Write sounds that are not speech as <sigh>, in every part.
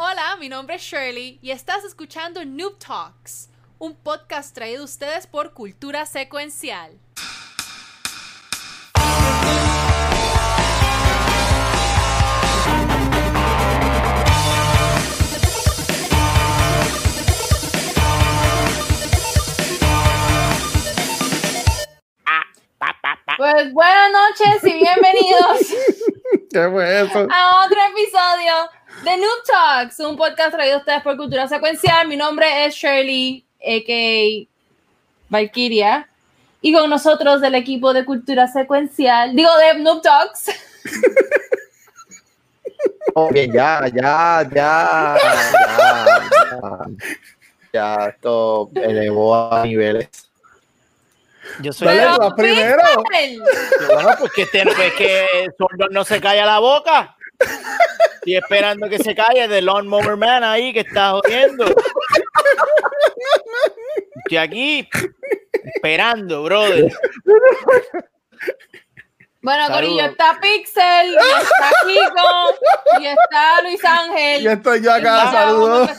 Hola, mi nombre es Shirley y estás escuchando Noob Talks, un podcast traído a ustedes por Cultura Secuencial. Pues buenas noches y bienvenidos <laughs> ¿Qué fue eso? a otro episodio de Noob Talks, un podcast traído a ustedes por Cultura Secuencial. Mi nombre es Shirley, a.k.a. Valkyria, y con nosotros del equipo de Cultura Secuencial, digo de Noob Talks, <laughs> Oh, bien, ya, ya, ya, ya, ya, ya, esto elevó a niveles. Yo soy Dale, Pero, tú vas primero. Pixel. bueno, pues que, te- pues que Sordo no se calla la boca. Estoy esperando que se calle de Lawnmower Man ahí que está jodiendo. Estoy aquí esperando, brother. Bueno, Saludos. Corillo, está Pixel, y está Kiko, y está Luis Ángel. Y estoy yo acá, saludos.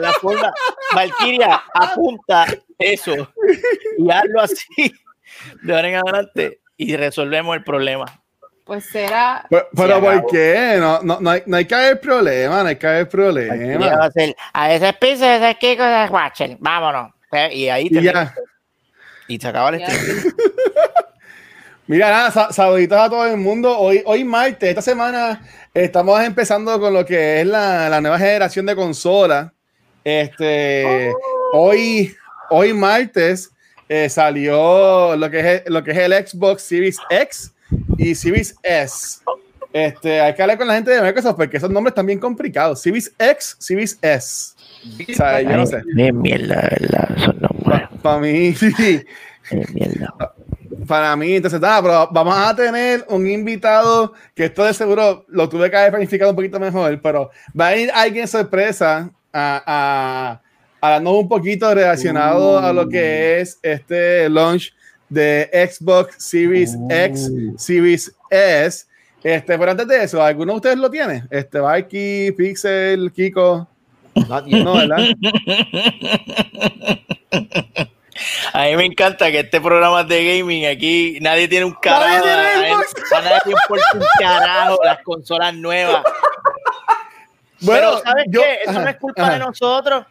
la forma. Valkyria, apunta eso y hazlo así de ahora en adelante y resolvemos el problema. Pues será. Pero, pero ¿por qué? No, no, no, hay, no hay que haber problema, no hay que haber problema. a ese piso, a ese Kiko, a ese Watcher. Vámonos. Y ahí Y termina. ya. Y se acaba el stream. Mira, nada, sa- saluditos a todo el mundo. Hoy, hoy martes, esta semana estamos empezando con lo que es la, la nueva generación de consolas. Este, hoy, hoy martes eh, salió lo que, es, lo que es el Xbox Series X y Series S. Este, hay que hablar con la gente de Microsoft porque esos nombres están bien complicados. Series X, Series S. O sea, yo no sé. De mierda, ¿verdad? Son nombres Para mí, <laughs> de mierda. Para mí, entonces, nada, pero vamos a tener un invitado que esto de seguro lo tuve que haber planificado un poquito mejor, pero va a ir alguien sorpresa a, a, a darnos un poquito relacionado a lo que es este launch de Xbox Series X, Series S. Este, pero antes de eso, ¿alguno de ustedes lo tiene? Este, Vikey, Pixel, Kiko. No, ¿verdad? A mí me encanta que este programa de gaming aquí nadie tiene un carajo. Nadie tiene a, él- Xbox. a nadie le importa un carajo las consolas nuevas. Bueno, Pero ¿sabes yo- qué? Eso ajá, no es culpa ajá. de nosotros.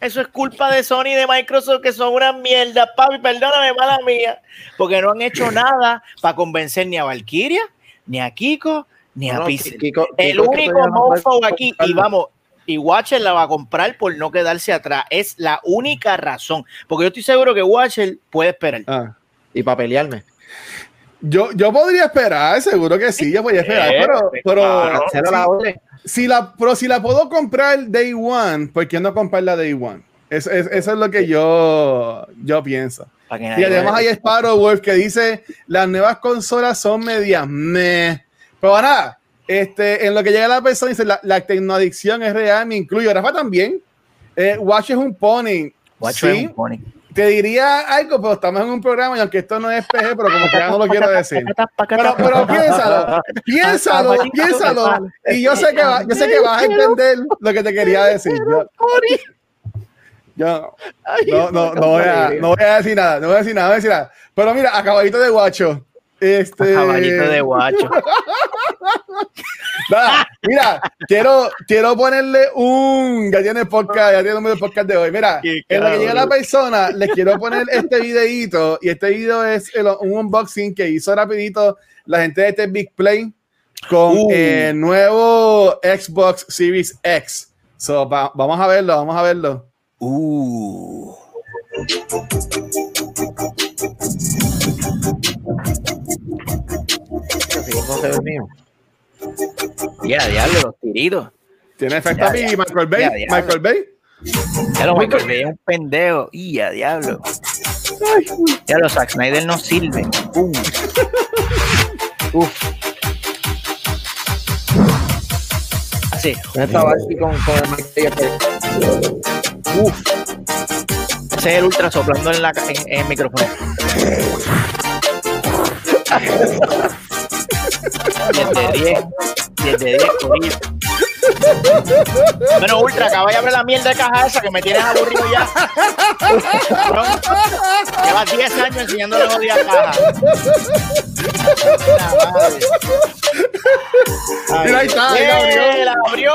Eso es culpa de Sony y de Microsoft, que son una mierda, papi. Perdóname, mala mía. Porque no han hecho <laughs> nada para convencer ni a Valkyria, ni a Kiko, ni a No, no, Pixel. Kiko- El Kiko único mofo aquí, y vamos, y Watcher la va a comprar por no quedarse atrás. Es la única razón. Porque yo estoy seguro que Watcher puede esperar. Ah. Y para pelearme. Yo, yo podría esperar, seguro que sí, yo podría esperar, Eh, pero, pero, claro. Cancela si, la orden. si la, pero si la puedo comprar day one, ¿por qué no comprarla day one? Es- es- eso es lo que yo, yo pienso. Y además hay Sparrow Wolf que dice, las nuevas consolas son medias meh. Pero nada, este, en lo que llega la persona, dice, la, la tecnoadicción es real, me incluyo. Rafa también. Eh, Watch es un pony. Watcher es Sí, un pony. Te diría algo, pero estamos en un programa y aunque esto no es PG, pero como que ya no lo quiero decir. Pero, pero piénsalo, piénsalo, piénsalo. Y yo sé que va- yo sé que vas a entender lo que te quería decir. Yo, yo no, no, no, voy a, no voy a decir nada, no voy a decir nada, no voy a decir nada. Pero mira, a caballito de guacho. Este, Caballito de guacho. <laughs> Nada, mira, quiero, quiero ponerle un. Ya tiene podcast, ya tiene el podcast de hoy. Mira, en lo que llega la persona, les quiero poner este videito. Y este video es el- un unboxing que hizo rapidito la gente de este Big Play con Uh. el nuevo Xbox Series X. So, va- vamos a verlo, vamos a verlo. Uh. No se ve mío. Ya, diablo, los tiritos. Tiene efecto Ya, a mí, ya. Michael Bay. Ya, ya. Michael Bay. Ya lo Michael Bay es un pendejo. Y a diablo. Ya los Zack Snyder no sirven. Uh. <laughs> Uf. Así. ¿Dónde estaba aquí con, con el Mike Uf. Ese es el ultra soplando en, la, en, en el micrófono. <laughs> 10 de 10. 10 de 10, corillo. Bueno, Ultra, acaba de abrir la mierda de caja esa que me tienes aburrido ya. <laughs> Llevas 10 años enseñándole odia caja. Ay, Mira, ahí está, ahí la abrió. ¡Eh, la abrió.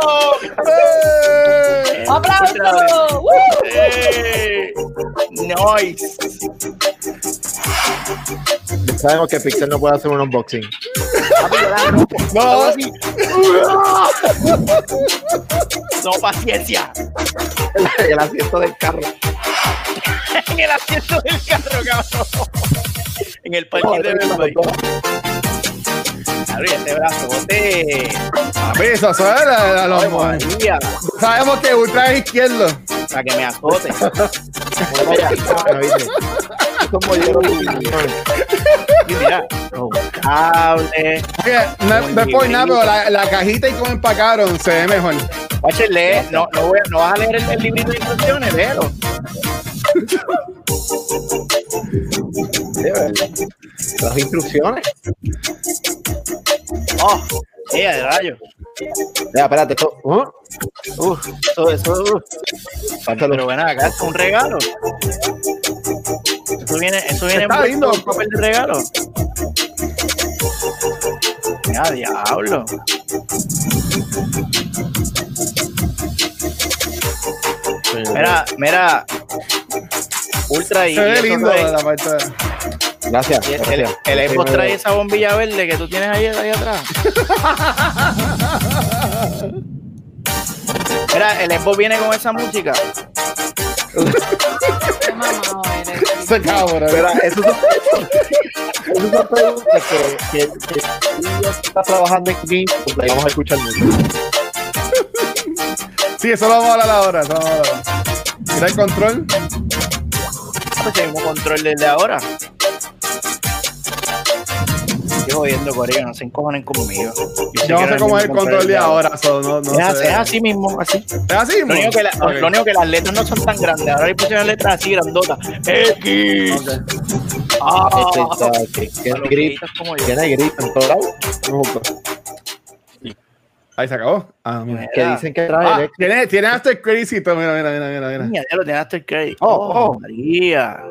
¡Eh! ¡Aplausos! ¡Woo! ¡Eh! Nice. Sabemos que Pixel no puede hacer un unboxing. No. <laughs> No, paciencia. El asiento del carro. En <laughs> el asiento del carro, cabrón. En el parking de. Abrí este brazo, bote. Papi, eso suena la- Sabemos que Ultra es izquierdo. Para que me azote. <laughs> Molleros Y mira, cable. Oye, no, no es por nada, pero la, la cajita y cómo empacaron se ve mejor. Lee. No, no, voy, a- no vas a leer el, el librito de instrucciones, léelo. Las instrucciones. Oh, ella de rayo. Ya, espérate, esto. ¿uh? Uf, eso, eso. uf. Pero bueno, acá es un regalo. Eso viene, eso viene Está en papel de regalo. Ya, diablo. Mira, mira. Ultra y, Se ve lindo trae- la parte de- Gracias. el, gracias. el, el Xbox trae esa bombilla verde que tú tienes ahí, ahí atrás. <laughs> Mira, el Xbox viene con esa música. <laughs> Qué mamado eres. Se cabrón. Espera, eso son, <laughs> eso son preguntas que, que, que si ya está trabajando en Geeks, pues la vamos a escuchar mucho. Sí, eso lo vamos a hablar ahora. Eso lo vamos a hablar. Mira el control. Pues tenemos control desde ahora. Estoy jodiendo, Corea, no se encojonen conmigo. Yo que no era sé cómo es el mismo control de ahora. so, no, no Es, así- sé. es así mismo, así. ¿Es así? Lo único, que la- Ok. lo único que las letras no son tan grandes. Ahora le pusieron letras así grandotas. X. Ok. Ah, Este está- que- que a los grito, gritos como yo. tiene grito en todos lados. Ahí se acabó. Ah, mira. Que dicen que trae Ah, tiene, tiene hasta el crédito. Mira, mira, mira, mira. mira. Niña, ya lo tienes hasta el crédito. Oh, Oh, oh. María.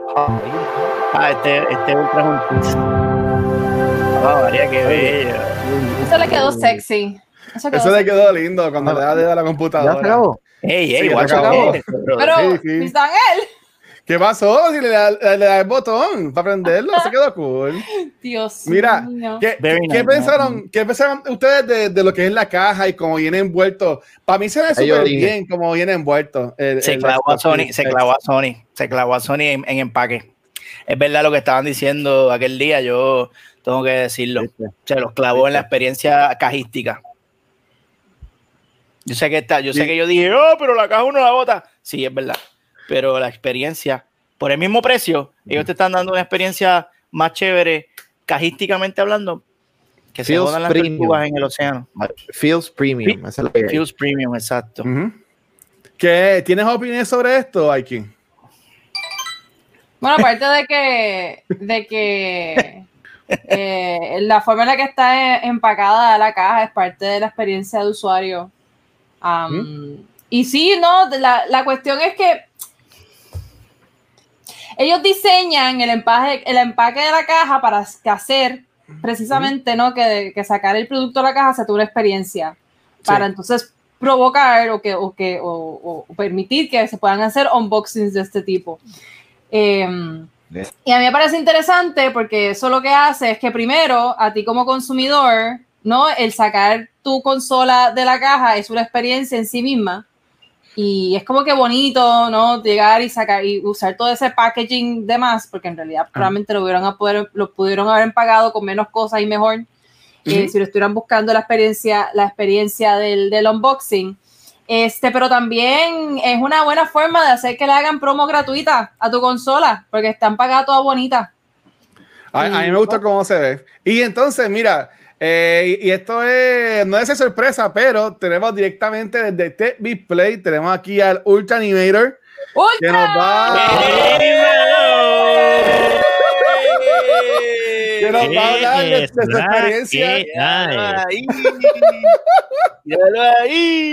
Ah, este, este ultra es un María, qué bello. Eso le quedó sexy. Eso, quedó Eso le quedó lindo cuando le da dedo a la ¿Ya se computadora. acabó? Ey, ey, Sí, se acabó. <laughs> Pero, Sí, sí. ¿Qué pasó? Si le da, le da el botón para prenderlo, se quedó cool. <laughs> Dios Mira, mío. ¿qué, qué nice, pensaron, ¿qué pensaron ustedes de, de lo que es la caja y cómo viene envuelto? Para mí se ve súper bien cómo viene envuelto. el- se el clavó a Sony, se X. clavó a Sony, se clavó a Sony en, en empaque. Es verdad lo que estaban diciendo aquel día, yo tengo que decirlo. Se los clavó en la experiencia cajística. Yo sé que está, yo sé que yo dije, oh, pero la caja uno la bota. Sí, es verdad. Pero la experiencia, por el mismo precio, ellos te están dando una experiencia más chévere, cajísticamente hablando, que se Feels jodan las premium. tortugas en el océano. Feels premium. esa es la que hay. Feels premium, exacto. ¿Qué, ¿Tienes opiniones sobre esto, Aiki? Bueno, aparte de que, de que eh, la forma en la que está eh, empacada la caja es parte de la experiencia de usuario. Am, Y sí, no, la, la cuestión es que ellos diseñan el empaque, el empaque de la caja para hacer precisamente, ¿no? Que, que sacar el producto de la caja sea una experiencia. Para entonces provocar o, que, o, que, o, o permitir que se puedan hacer unboxings de este tipo. Em, y a mí me parece interesante porque eso lo que hace es que primero, a ti como consumidor, ¿no? El sacar tu consola de la caja es una experiencia en sí misma. Y es como que bonito, ¿no? Llegar y sacar y usar todo ese packaging de más, porque en realidad probablemente lo, hubieran a poder, lo pudieron haber pagado con menos cosas y mejor. eh, si lo estuvieran buscando la experiencia, la experiencia del, del unboxing. Este, pero también es una buena forma de hacer que le hagan promo gratuita a tu consola, porque están pagadas todas bonitas. A, a mí me gusta cómo se ve. Y entonces, mira, eh, y, esto es, no es de sorpresa, pero tenemos directamente desde Tech Play, tenemos aquí al Ultra Animator, que nos va, que <laughs> que nos va a hablar de, su experiencia. Míralo ahí.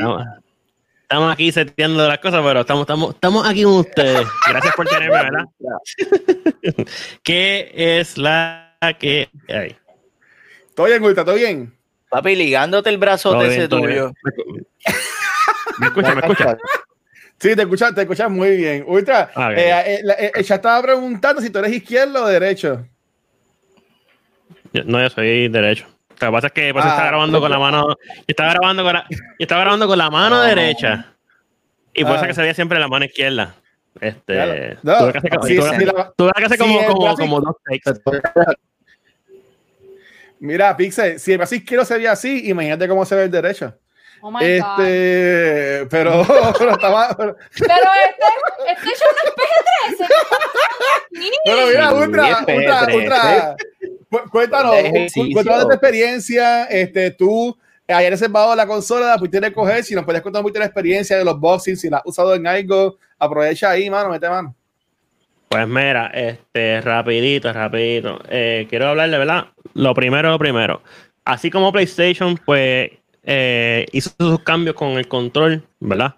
Estamos, aquí seteando las cosas, pero estamos, estamos, estamos aquí con ustedes. Gracias por tenerme, ¿verdad? <laughs> ¿Qué es la que hay? ¿Todo bien, Ultra? ¿Todo bien? Papi, ligándote el brazo de ese bien. tuyo. <laughs> ¿Me escucha? ¿Me escucha? Sí, te escuchas, te escuchas muy bien. Ultra, Ah, eh, eh, la- eh, ya estaba preguntando si tú eres izquierdo o derecho. Yo- no, yo soy derecho. Lo que pasa es que pues, Ah, estaba grabando con la mano. Yo estaba grabando con la, yo estaba grabando con la mano derecha. Y por eso Ah. que se veía siempre la mano izquierda. Este. No, tuve que hacer, sí, tuve que sí, hacer- la- tuve que hacer sí, como, como, como dos takes. Mira, Pixel, si el brazo izquierdo se ve así, imagínate cómo se ve el derecho. Oh my God. este, pero, <laughs> pero estaba. Pero, Pero este, este show no es PG-13. pero mira, Sí, Ultra, Ultra, P13. Ultra, cuéntanos, cuéntanos de tu experiencia. Este, tú ayer reservado la consola, la pudiste coger. Si nos puedes contar un poquito la experiencia de los boxing, si la has usado en algo, aprovecha ahí, mano, mete mano. Pues mira, este, rapidito, rapidito. Eh, quiero hablarle, ¿verdad? Lo primero, lo primero. Así como PlayStation, pues, eh, hizo sus cambios con el control, ¿verdad?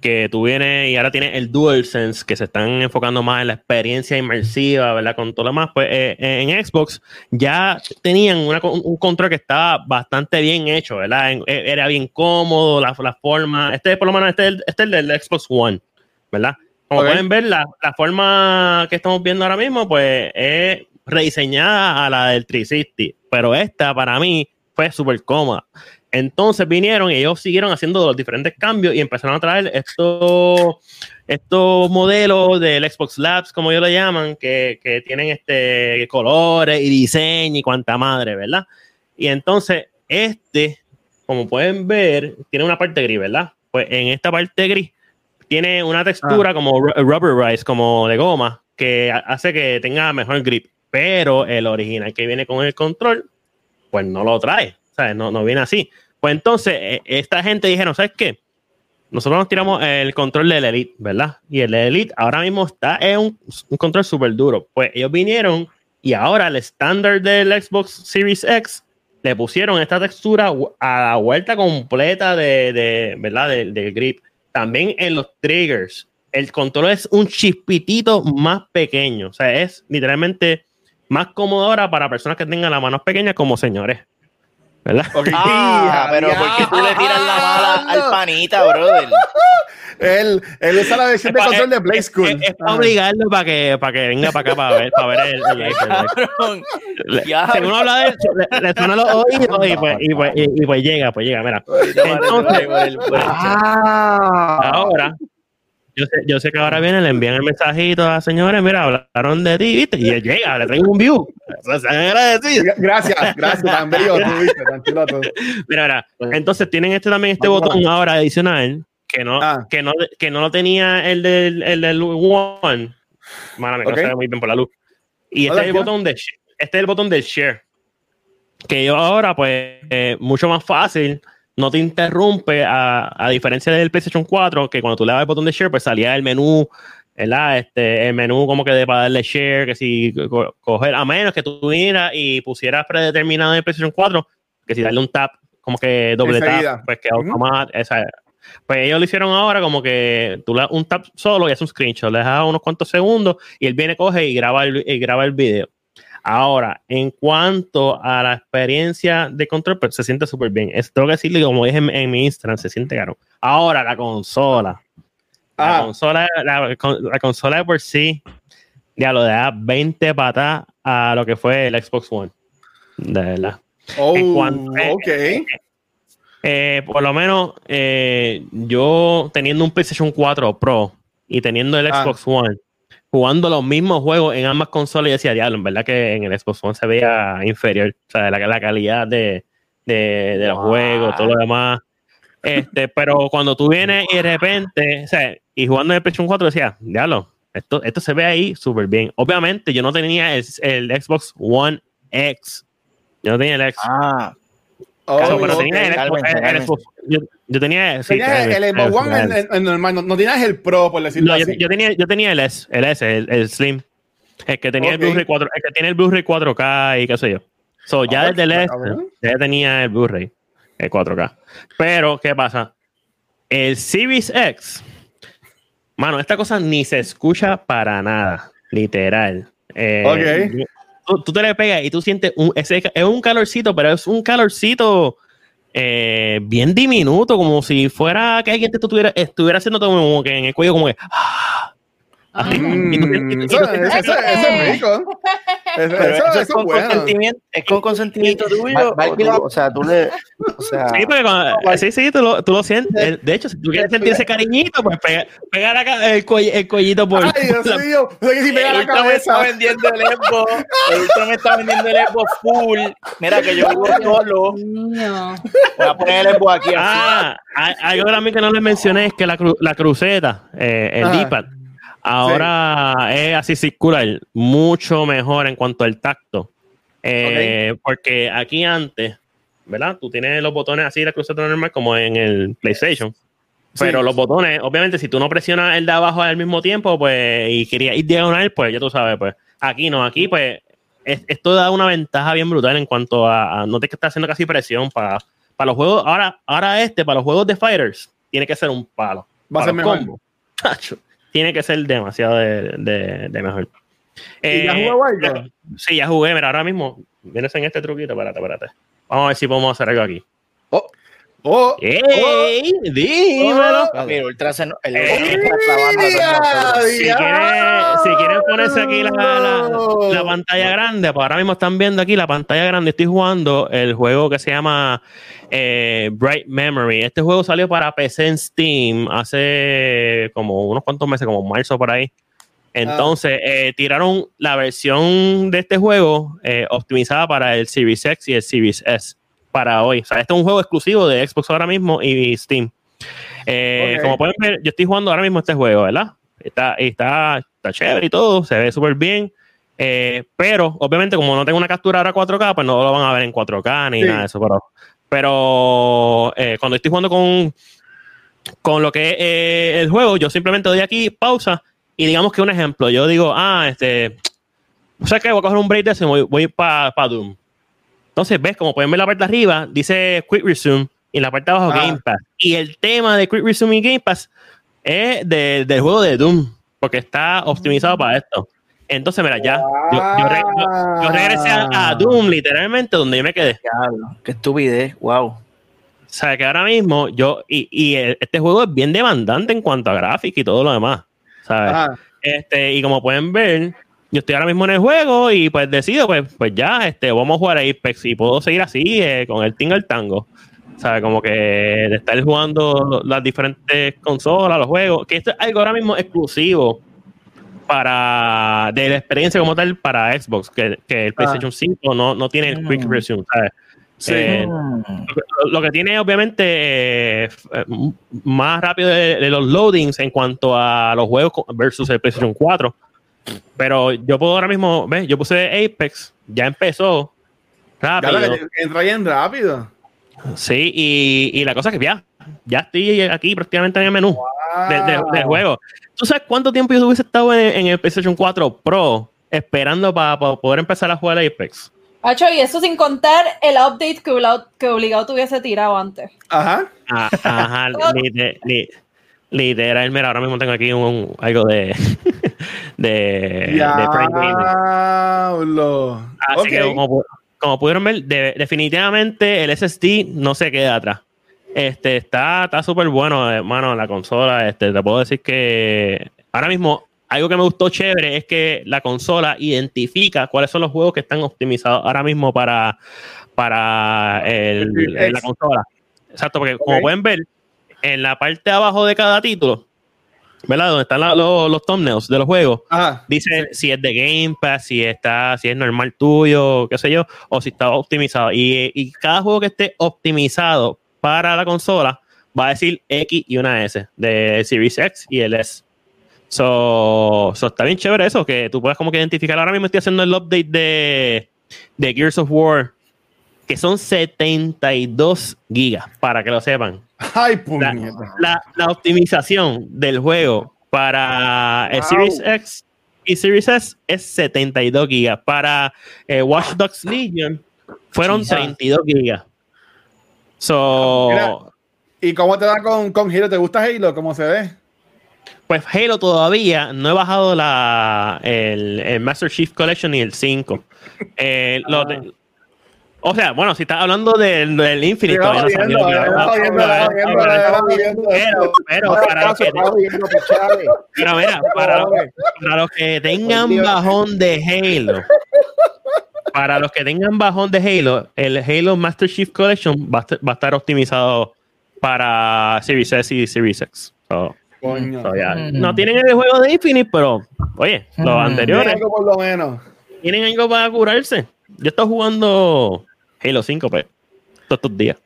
Que tú vienes y ahora tienes el DualSense, que se están enfocando más en la experiencia inmersiva, ¿verdad? Con todo lo demás. Pues eh, en Xbox ya tenían una un control que estaba bastante bien hecho, ¿verdad? En- eh, era bien cómodo, la, la forma. Este, por lo menos, este, es este es el del Xbox One, ¿verdad? Como pueden ver, la, la forma que estamos viendo ahora mismo, pues es rediseñada a la del 360, pero esta para mí fue súper cómoda. Entonces vinieron y ellos siguieron haciendo los diferentes cambios y empezaron a traer estos, estos modelos del Xbox Labs, como ellos lo llaman, que, que tienen este colores y diseño y cuanta madre, ¿verdad? Y entonces este, como pueden ver, tiene una parte gris, ¿verdad? Pues en esta parte gris tiene una textura como ru- rubberized, como de goma, que ha- hace que tenga mejor grip. Pero el original que viene con el control, pues no lo trae. ¿sabes? No, no viene así. Pues entonces, eh, esta gente dijeron, ¿sabes qué? Nosotros nos tiramos el control del Elite, ¿verdad? Y el Elite ahora mismo está en un, un control súper duro. Pues ellos vinieron y ahora el estándar del Xbox Series X le pusieron esta textura a la vuelta completa de, de ¿verdad? Del- del grip. También en los triggers. El control es un chispitito más pequeño. O sea, es literalmente más cómodo ahora para personas que tengan las manos pequeñas como señores. ¿Verdad? <laughs> Ok. Ah, <laughs> pero ¿por qué tú le tiras la mala al panita, brother? Él, él usa la versión de Es control de es- Play es- School. Es, para obligarlo para que, para que venga para acá para ver, para ver el, el el Diablo. Según habla de eso, le, le suena los oídos y pues, y, pues, y- y pues llega, pues llega, mira. Entonces. Ah, ahora, yo sé, yo sé que ahora viene, le envían el mensajito a señores, mira, hablaron de ti, ¿viste? Y llega, le traigo un view. Gracias, gracias, tan bello tú, viste. Mira, mira, entonces tienen este también este botón ahora adicional que no, Ah. que no, que no lo tenía el del, el del One. Mala, Ok. no se ve muy bien por la luz. Y este es el botón de este es el botón del share. Que yo ahora, pues, eh, mucho más fácil, no te interrumpe, a, a diferencia del PlayStation 4, que cuando tú le das el botón de share, pues salía el menú, ¿verdad? Este, el menú como que de para darle share, que si co- coger, a menos que tú vinieras y pusieras predeterminado en el PlayStation 4, que si darle un tap, como que doble tap, pues que automático, esa- pues ellos lo hicieron ahora como que tú le das un tap solo y haces un screenshot, le dejas unos cuantos segundos y él viene, coge y graba el, y graba el video. Ahora, en cuanto a la experiencia de control, pues se siente súper bien. Esto tengo que decirle, como dije en, en mi Instagram, se siente caro. Ahora, la consola. La Ah. consola, la, con- la consola de por sí, ya lo da 20 patas a lo que fue el Xbox One. De verdad. Oh, En cuanto- eh, ok. Eh, por lo menos eh, yo teniendo un PlayStation 4 Pro y teniendo el Ah. Xbox One, jugando los mismos juegos en ambas consolas, yo decía, diablo, en verdad que en el Xbox One se veía inferior, o sea, la, la calidad de, de, de los Wow. juegos, todo lo demás. Este, pero cuando tú vienes y de repente, o sea, y jugando en el PlayStation 4 decía, diablo, esto, esto se ve ahí súper bien. Obviamente yo no tenía el, el Xbox One X. Yo no tenía el X. Ah, Oh, Claro, pero ok. tenía el, cálmense, el cálmense. Xbox. Yo, yo tenía. sí, Tenías el, el Xbox One en- en normal, no, no tenías el Pro, por decirlo No, yo, así. yo tenía, yo tenía el S, el S, el, el Slim. El que tenía Ok. el Blu-ray 4, el que tiene el Blu-ray 4K y qué sé yo. So, ya Ah, desde el pues, cabrón. ya tenía el Blu-ray, el 4K. Pero, ¿qué pasa? El Series X, mano, esta cosa ni se escucha para nada, literal. Eh, tú, tú te le pegas y tú sientes un, ese, es un calorcito, pero es un calorcito eh, bien diminuto, como si fuera que alguien te estuviera, estuviera haciendo como que en el cuello, como que. ah, así. Mm, Y tú- y tú- y tú- eso, eso- eso- eso es <laughs> rico. Eso, eso- eso eso es con bueno. consentimiento, es con consentimiento tuyo. Va- o o sea, tú le. O sea, Sí, porque cuando- sí, sí, tú lo, tú lo sientes. De hecho, si tú quieres sentir ese cariñito, pues pega, pega la ca- el, cuell- el cuellito por. Ay, Dios la- mío. O sea, si pega la me está cabeza. vendiendo el Evo. El me está vendiendo el Evo full. Mira que yo vivo solo. Voy a poner el Evo aquí así. Ah, hay- algo también que no les mencioné es que la, cru- la cruceta, eh, el Ajá. Ahora es así circular, mucho mejor en cuanto al tacto. Eh, Porque aquí antes, ¿verdad? Tú tienes los botones así, la cruceta normal, como en el PlayStation. Pero Sí. los botones, obviamente, si tú no presionas el de abajo al mismo tiempo, pues, y querías ir diagonal, pues ya tú sabes, pues, aquí no, aquí, pues, es- esto da una ventaja bien brutal en cuanto a, a no te estar haciendo casi presión para, para los juegos. Ahora, ahora este, para los juegos de Fighters, tiene que ser un palo. Va a ser mejor. tacho, <laughs> tiene que ser demasiado de, de- de mejor. ¿Y ya Eh, jugó algo? Sí, ya jugué. Mira, ahora mismo vienes en este truquito. Espérate, espérate. Vamos a ver si podemos hacer algo aquí. Oh, ¡Ey! ¡Dímelo! Papi, el Ultra se no- el Ultra. Si quieren, si quieren ponerse aquí la, la- la pantalla grande, pues ahora mismo están viendo aquí la pantalla grande. Estoy jugando el juego que se llama eh, Bright Memory. Este juego salió para PC en Steam hace como unos cuantos meses, como marzo por ahí. Entonces, eh, tiraron la versión de este juego eh, optimizada para el Series X y el Series S para hoy. O sea, este es un juego exclusivo de Xbox ahora mismo y Steam. Eh, Ok. Como pueden ver, yo estoy jugando ahora mismo este juego, ¿verdad? Está, está, está chévere y todo, se ve súper bien. Eh, pero, obviamente, como no tengo una captura ahora 4K, pues no lo van a ver en 4K ni Sí. nada de eso. Pero, pero eh, cuando estoy jugando con, con lo que es eh, el juego, yo simplemente doy aquí pausa y digamos que un ejemplo, yo digo, ah, este, <tsk> o sea que voy a coger un break de ese y voy, voy para Doom. Entonces, ves, como pueden ver la parte de arriba, dice Quick Resume y en la parte de abajo Ah. Game Pass. Y el tema de Quick Resume y Game Pass es de- del juego de Doom, porque está optimizado para esto. Entonces, mira, ya, yo, yo re- yo- yo regresé a, a Doom literalmente donde yo me quedé. Diablo, Qué estupidez, wow. O sea, que ahora mismo yo, y, y el- este juego es bien demandante en cuanto a gráfica y todo lo demás, ¿sabes? Ajá. Este, y como pueden ver, yo estoy ahora mismo en el juego y pues decido, pues, pues ya, este, vamos a jugar a Apex y puedo seguir así eh, con el Tingle Tango. ¿Sabes? Como que de estar jugando las diferentes consolas, los juegos, que esto es algo ahora mismo exclusivo para de la experiencia como tal para Xbox, que, que el PlayStation 5 no, no tiene el Quick Mm. Resume, ¿sabes? Sí. Eh, lo, lo que tiene obviamente eh, más rápido de, de los loadings en cuanto a los juegos versus el PlayStation 4. Pero yo puedo ahora mismo, ¿ves? Yo puse Apex, ya empezó rápido. entra bien rápido. Sí, y, y la cosa es que ya, ya estoy aquí prácticamente en el menú de- de- del juego. ¿Tú sabes cuánto tiempo yo hubiese estado en, en el PlayStation 4 Pro esperando para poder empezar a jugar Apex? Hacho, y eso sin contar el update que obligado, que obligado tuviese tirado antes. Ajá. Ah, Ajá, <laughs> lite- li- literal, mira, ahora mismo tengo aquí un, algo de de, de Prime Gaming. Así que como, como pudieron ver, de- definitivamente el SSD no se queda atrás. Este está está súper bueno, hermano, la consola. Este, te puedo decir que ahora mismo algo que me gustó chévere es que la consola identifica cuáles son los juegos que están optimizados ahora mismo para, para el- la consola. Exacto, porque como pueden ver, en la parte de abajo de cada título, ¿verdad? Donde están la- los, los thumbnails de los juegos, Ajá. dice si es de Game Pass, si está, si es normal tuyo, qué sé yo, o si está optimizado. Y, y cada juego que esté optimizado para la consola va a decir X y una S de Series X y el S. So, so está bien chévere eso, que tú puedas como que identificar. Ahora mismo estoy haciendo el update de, de Gears of War, que son 72 gigas, para que lo sepan Ay, la, la optimización del juego para el. Series X y Series S es 72 gigas. Para eh, Watch Dogs Legion fueron Jesus. 32 gigas. So, Mira. ¿Y cómo te va con, con Halo? ¿Te gusta Halo? ¿Cómo se ve? pues Halo todavía no he bajado la, el, el Master Chief Collection ni el 5. Eh, lo de- o sea, bueno, si estás hablando del, del Infinite, claro. Pero, pero para los que, pero mira, para, los- para los que tengan bajón de Halo, para los que tengan bajón de Halo, el Halo Master Chief Collection va a, estar- va a estar optimizado para Series S y Series X. So, Coño. so ya. Mm. No tienen el juego de Infinite, pero oye, los Mm. anteriores Algo por lo menos. tienen algo para curarse. Yo estoy jugando Halo 5 pues, todos estos días.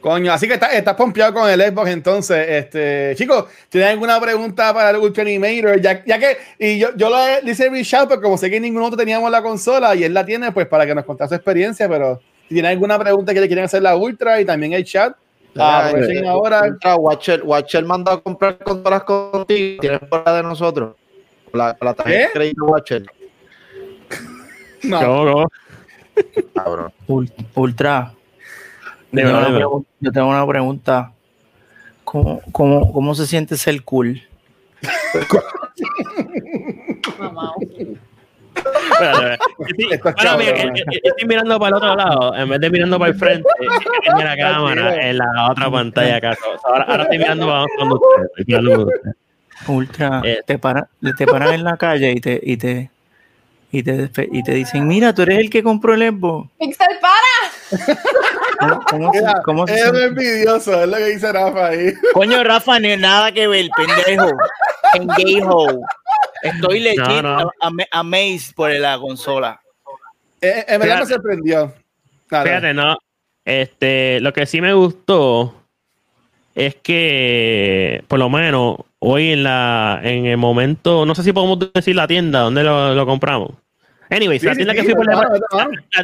Coño, así que estás estás pompeado con el Xbox entonces. Este, chicos, ¿tienen alguna pregunta para el Ultra Animator? Ya, ya que, y yo, yo lo hice reach out, pero como sé que ninguno otro teníamos la consola y él la tiene, pues para que nos contase su experiencia, pero si tienen alguna pregunta que le quieren hacer la Ultra y también el chat, Ah, aprovechen ahora. Ultra, Watcher, Watcher mandó a comprar consolas contigo. Tienes por la de nosotros. La, la tarjeta de crédito Watcher. No. ¿Cómo, cómo? Cabrón. Ultra. Yo tengo, una dímelo. pregun- yo tengo una pregunta. ¿Cómo, cómo, cómo se siente ser cool? Espérate, yo estoy- mirando para el otro lado, en vez de mirando para el frente, <laughs> en la cámara, en la otra pantalla acá. Ahora, ahora estoy mirando para donde ustedes, estoy mirando para ustedes. Ultra, Eh. te paran te paran en la calle y te, y te, y te, y te dicen, mira, tú eres el que compró el Xbox. Pixel, para. ¿Cómo, cómo se- Mira, cómo se es envidioso, es lo que dice Rafa ahí. Coño, Rafa, ni nada que ver, pendejo. Pendejo. Estoy legit No, no. ama- amazed por la consola. Eh, en verdad me sorprendió. Claro. Fíjate, no. Este, lo que sí me gustó es que, por lo menos, hoy en la, en el momento, no sé si podemos decir la tienda donde lo, lo compramos. Anyways, Sí, la tienda sí, que fui por la, la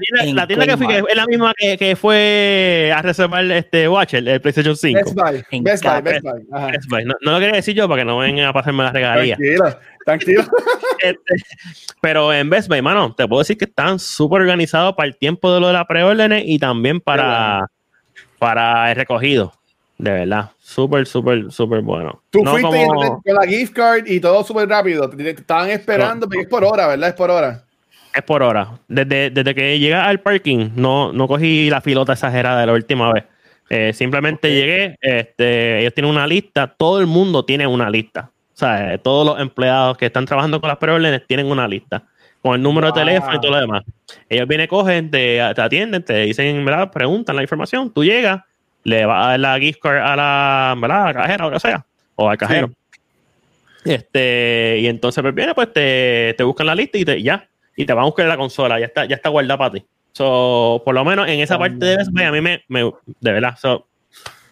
tienda, En la tienda que fui es la misma que, que fue a reservar este Watch, el, el PlayStation 5. Best Buy, En Best Buy, Best Buy. Ajá. Best Buy. No, no lo quería decir yo para que no vengan a pasarme las regalías. Tranquilo, tranquilo. <laughs> Este, pero en Best Buy, mano, te puedo decir que están súper organizados para el tiempo de lo de las preórdenes y también para, para el recogido. De verdad, súper, súper, súper bueno. Tú No fuiste como- con la gift card y todo súper rápido. Te, te estaban esperando, porque es por hora, ¿verdad? Es por hora. Es por hora. Desde, desde que llegué al parking, no, no cogí la filota exagerada de la última vez. Eh, simplemente llegué, este, ellos tienen una lista, todo el mundo tiene una lista. O sea, eh, todos los empleados que están trabajando con las preórdenes tienen una lista. Con el número Wow. de teléfono y todo lo demás. Ellos vienen, cogen, te, te atienden, te dicen, ¿verdad? Preguntan la información, tú llegas, le vas a dar la gift card a la, ¿verdad? A la cajera o lo que sea, o al cajero. Este, y entonces pues viene, pues te, te buscan la lista y te, ya, y te van a buscar la consola, ya está, ya está guardada para ti. So, por lo menos en esa parte de Best Buy, a mí me, me de verdad, so,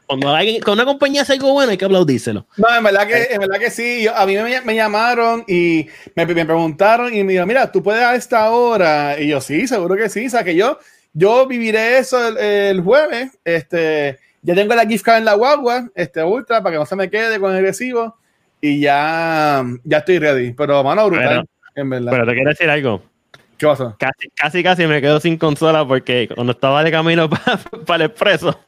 cuando alguien, con una compañía hace algo bueno, hay que aplaudírselo. No, en verdad que, en verdad que sí. Yo- a mí me, me llamaron y me, me preguntaron y me dijeron, mira, tú puedes a esta hora. Y yo, sí, seguro que sí. O sea, que yo, yo viviré eso el, el jueves. Este, ya tengo la gift card en la guagua, este, ultra, para que no se me quede con el recibo. Y ya, ya estoy ready. Pero, mano, brutal. en verdad. Pero te quiero decir algo, ¿Qué pasó? casi, casi, casi me quedo sin consola porque cuando estaba de camino <laughs> para el expreso,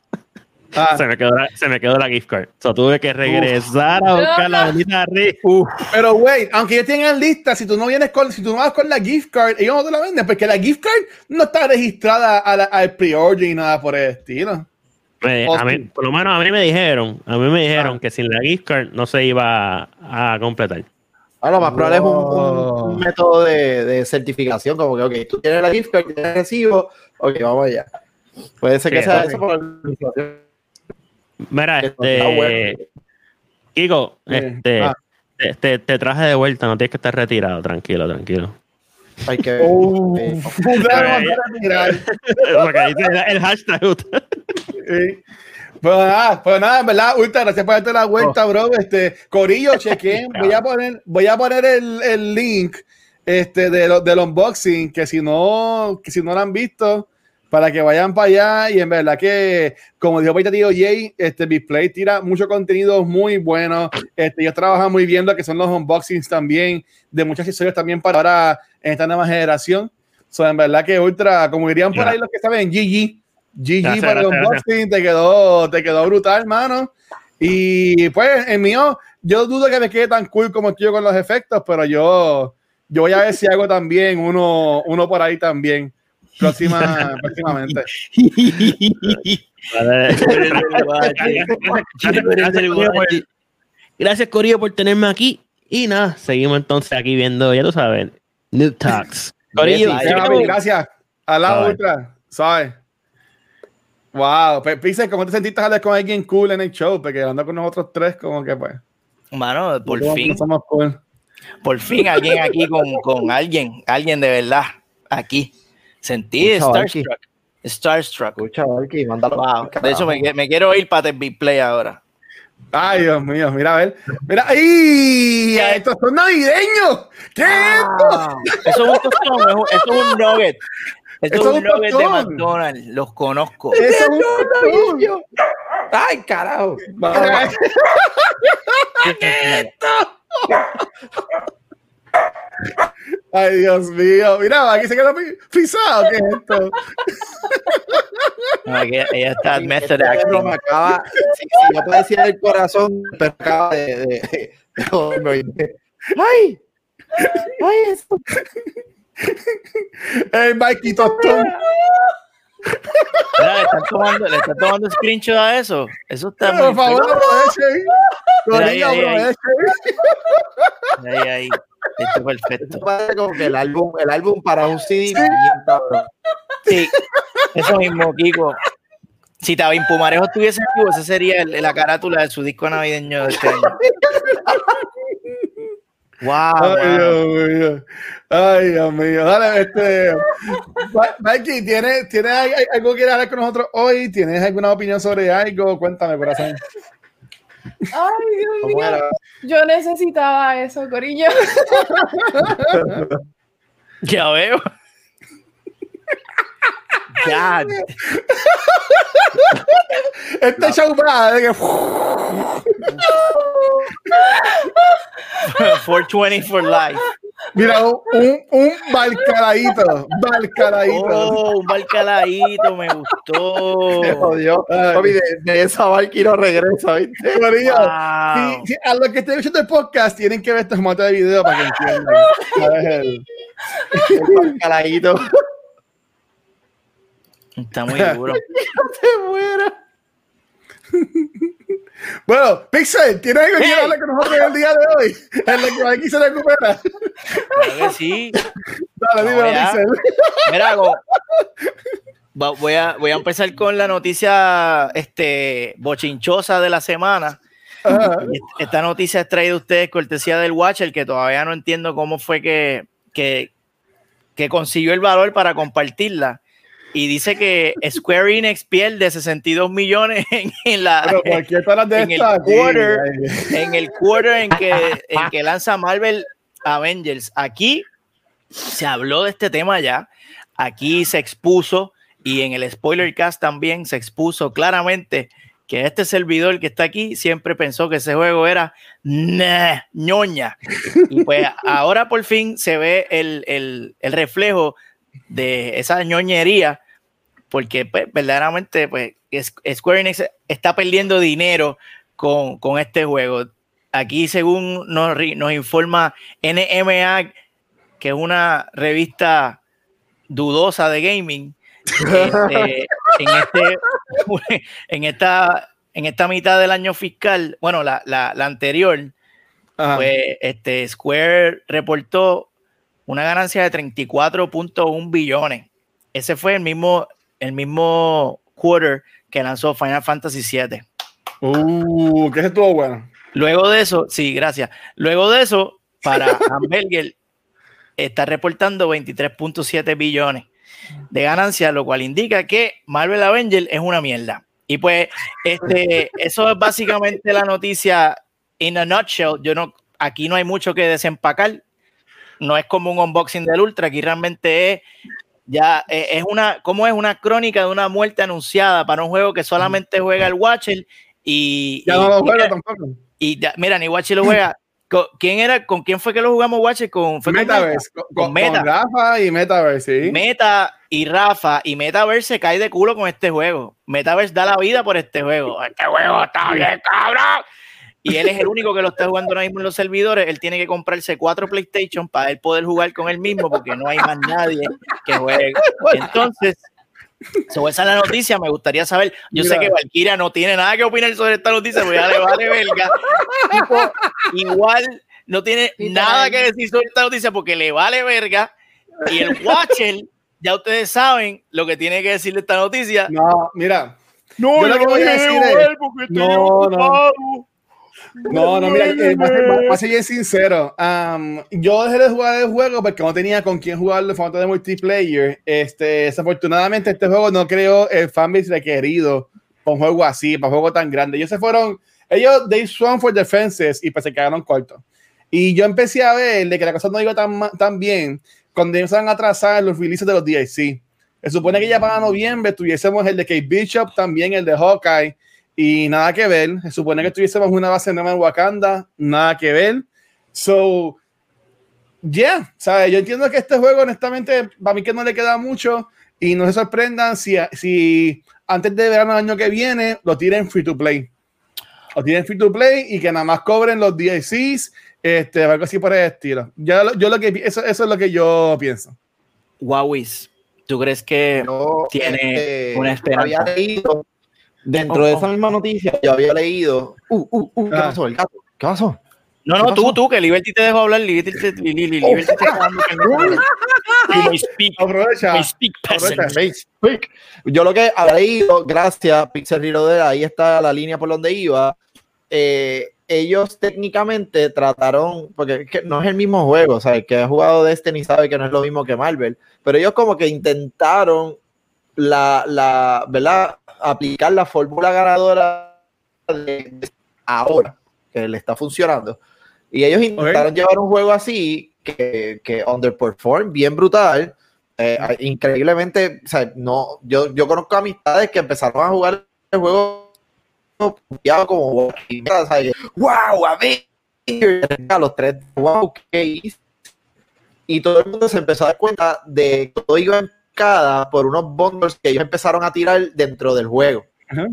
Ah, se, me quedó la, se me quedó la gift card. So, tuve que regresar a buscar la bonita Rick. Pero, güey, aunque ellos tengan lista, si tú no vienes con, si tú no vas con la gift card, ellos no te la venden, porque la gift card no está registrada a la- al pre-order ni nada por el estilo. Me- a mí, por lo menos a mí me dijeron, a mí me dijeron Ah. que sin la gift card no se iba a, a completar. Ah, lo más probable es un, Wow. un- un método de, de certificación, como que, ok, tú tienes la gift card, tienes el recibo, ok, vamos allá. Puede ser que Sí, sea eso por la. Mira, este. Kiko, Sí. este, Ah. te, te- te traje de vuelta, no tienes que estar retirado, tranquilo, tranquilo. Hay que ver. Lo <laughs> <laughs> que dice el, el hashtag. Pues nada, pues nada, en verdad, Ultra, gracias por darte la vuelta, bro. Este, Corillo, chequen, <laughs> voy a poner, voy a poner el, el link este, de lo- del unboxing, que si no, que si no lo han visto, para que vayan para allá. Y en verdad que, como dijo Paita Tío Jay, este Display tira mucho contenido muy bueno. Este, ellos trabajan muy bien lo que son los unboxings también, de muchas historias también para ahora en esta nueva generación. So, en verdad que ultra, como dirían por ahí los que saben, GG. GG Gracias, para el unboxing, te quedó, te quedó brutal, mano. Y pues, en mío, yo dudo que me quede tan cool como estoy yo con los efectos, pero yo, yo voy a ver si hago también uno, uno por ahí también. Próxima, próximamente. Gracias, Corillo, por tenerme aquí. Y nada, seguimos entonces aquí viendo, ya tú sabes, Noob Talks. Corillo, gracias. A la otra, ¿sabes? Wow, Pixel, ¿cómo te sentiste hablar con alguien cool en el show? Porque ando con nosotros tres, como que pues. Mano, por fin, somos cool. por fin alguien aquí con, con alguien, alguien de verdad, aquí. Sentí aquí. Starstruck. Starstruck. Escucha, Valky, mándalo. Wow. De hecho, me, quiero ir para Big Play ahora. Ay, Dios mío, mira a ver. Mira, ¡ay! ¡Estos son navideños! ¿Qué es esto? Ah, Eso es un tostón, eso es un nugget. Eso es un nugget de. McDonald's, los conozco. Eso es un tostón. ¡Ay, carajo! Mira, <laughs> Ay, Dios mío. Mira, aquí se quedó pi- pisado. ¿Qué es esto? No, que ella está Este method perro acting. me acaba, si, si yo padecía el corazón, pero acaba de, de, de- de joderme. ¡Ay! ¡Ay, eso! <laughs> El Mikey Tostón. Mira, le están tomando, le están tomando screenshot a eso. Eso está Por muy favor, aprovechen. Mira, ahí, ahí, ahí. aprovechen. Ahí, ahí. Está Esto perfecto. parece como que el álbum, el álbum para un CD cabrón. Sí, eso mismo, Kiko. Si Tabín Pumarejo estuviese vivo, esa sería el- la carátula de su disco navideño de este año. <laughs> Wow, Ay. Dios mío. Ay, Dios mío. Dale, este. <laughs> Mikey, ¿tienes, ¿tienes al- algo que quieras hablar con nosotros hoy? ¿Tienes alguna opinión sobre algo? Cuéntame, corazón. Ay, Dios ¿Cómo mío. era? Yo necesitaba eso, Corillo. <laughs> Ya veo. <laughs> Este show va de que. <laughs> 420 for life. Mira, un, un, balcaradito. Balcaradito. Oh, un balcaladito, me gustó. Me jodió. Papi, de, de esa Valky no regresa, ¿viste? Wow. a los que estén escuchando el podcast tienen que ver estos mates de video para que entiendan. ¿Sabes? El- El caladito. Está muy duro. <laughs> Se muera. <laughs> Bueno, Pixel, ¿tienes algo que hablar con nosotros el día de hoy? En lo que aquí se recupera. Claro que sí. Dale, No, dímelo. Pixel. Mira, go- <laughs> voy, a, voy a empezar con la noticia este, bochinchosa de la semana. Ajá. Esta noticia es traída a ustedes cortesía del Watcher, que todavía no entiendo cómo fue que, que, que consiguió el valor para compartirla. Y dice que Square Enix pierde 62 millones en, en la, Pero ¿por qué todas las de en el quarter. En el quarter en que, en que lanza Marvel Avengers. Aquí se habló de este tema ya. Aquí se expuso y en el spoiler cast también se expuso claramente que este servidor que está aquí siempre pensó que ese juego era nah, ñoña. Y pues ahora por fin se ve el, el- el reflejo de esa ñoñería, porque pues, verdaderamente pues, es- Square Enix está perdiendo dinero con, con este juego. Aquí, según nos, nos informa NMA, que es una revista dudosa de gaming, este, <laughs> en, este, en, esta, en esta mitad del año fiscal, bueno, la, la- la anterior, Ajá. pues este, Square reportó una ganancia de 34.1 billones. Ese fue el mismo, el mismo quarter que lanzó Final Fantasy VII. Uh, que estuvo bueno. Luego de eso, sí, gracias. Luego de eso, para <laughs> Hamburger está reportando 23.7 billones de ganancia, lo cual indica que Marvel Avenger es una mierda. Y pues, este, eso es básicamente la noticia in a nutshell. Yo no, aquí no hay mucho que desempacar. No es como un unboxing del Ultra, aquí realmente es Ya eh, es una, ¿cómo es? Una crónica de una muerte anunciada para un juego que solamente juega el Watcher y. Ya y- no lo juego mira, tampoco. y ya- mira, ni Watcher lo juega. ¿Con ¿Quién era? ¿Con quién fue que lo jugamos Watcher? Con, fue con Metaverse. Con, Con con- Meta. con Rafa y Metaverse, sí. Meta y Rafa y Metaverse se cae de culo con este juego. Metaverse da la vida por este juego. Este juego está bien, cabrón. Y él es el único que lo está jugando ahora mismo en los servidores. Él tiene que comprarse cuatro PlayStation para él poder jugar con él mismo porque no hay más nadie que juegue. Entonces, sobre esa es la noticia, me gustaría saber. Yo sé Mira. que Valkyria no tiene nada que opinar sobre esta noticia, porque ya le vale verga. Tipo, igual no tiene nada que decir sobre esta noticia porque le vale verga. Y el Watcher, ya ustedes saben lo que tiene que decir de esta noticia. No, mira. No, Yo lo que voy a decir es- No, no. No, no, mira, eh, ser bien sincero. Am, yo dejé de jugar el juego porque no tenía con quién jugarlo en formato de multiplayer. Este, desafortunadamente, este juego no creó el fanbase requerido para un juego así, para un juego tan grande. Ellos se fueron, ellos, they swung for defenses y pues se quedaron cortos. Y yo empecé a ver de que la cosa no iba tan, tan bien cuando empezaron a atrasar los releases de los DLC. Se supone que ya para noviembre tuviésemos el de Kate Bishop, también el de Hawkeye, y nada que ver. Se supone que tuviésemos una base nueva en Wakanda, nada que ver. So, yeah, ¿sabes? Yo entiendo que este juego, honestamente, para mí que no le queda mucho, y no se sorprendan si, si antes de verano del año que viene lo tiren free to play. Lo tienen free to play y que nada más cobren los DLCs, este, algo así por el estilo. Yo, lo- yo lo que eso, eso es lo que yo pienso. Wawis, ¿tú crees que Yo, Tiene este, una esperanza. Había leído, dentro Oh, de oh. esa misma noticia, yo había leído. Uh, uh, uh, ¿qué Ah. pasó? El gato. ¿Qué pasó? No, ¿Qué no, tú, tú, que Liberty te dejó hablar. Liberty te, Li- Li- Li- Liberty te está dando que speak, Aprovecha. speak. Yo lo que había leído, gracias, Pixel Reloader, ahí está la línea por donde iba. eh, ellos técnicamente trataron, porque es que no es el mismo juego, o sea, el que ha jugado Destiny sabe que no es lo mismo que Marvel, pero ellos como que intentaron la, la ¿verdad? Aplicar la fórmula ganadora de, de ahora, que le está funcionando. Y ellos intentaron llevar un juego así, que, que underperform, bien brutal, eh, increíblemente, o sea, no, yo, yo conozco amistades que empezaron a jugar el juego como o sea, que, wow, a ver, a los tres, wow, qué hice?". Y todo el mundo se empezó a dar cuenta de que todo iba en por unos bundles que ellos empezaron a tirar dentro del juego. Ajá.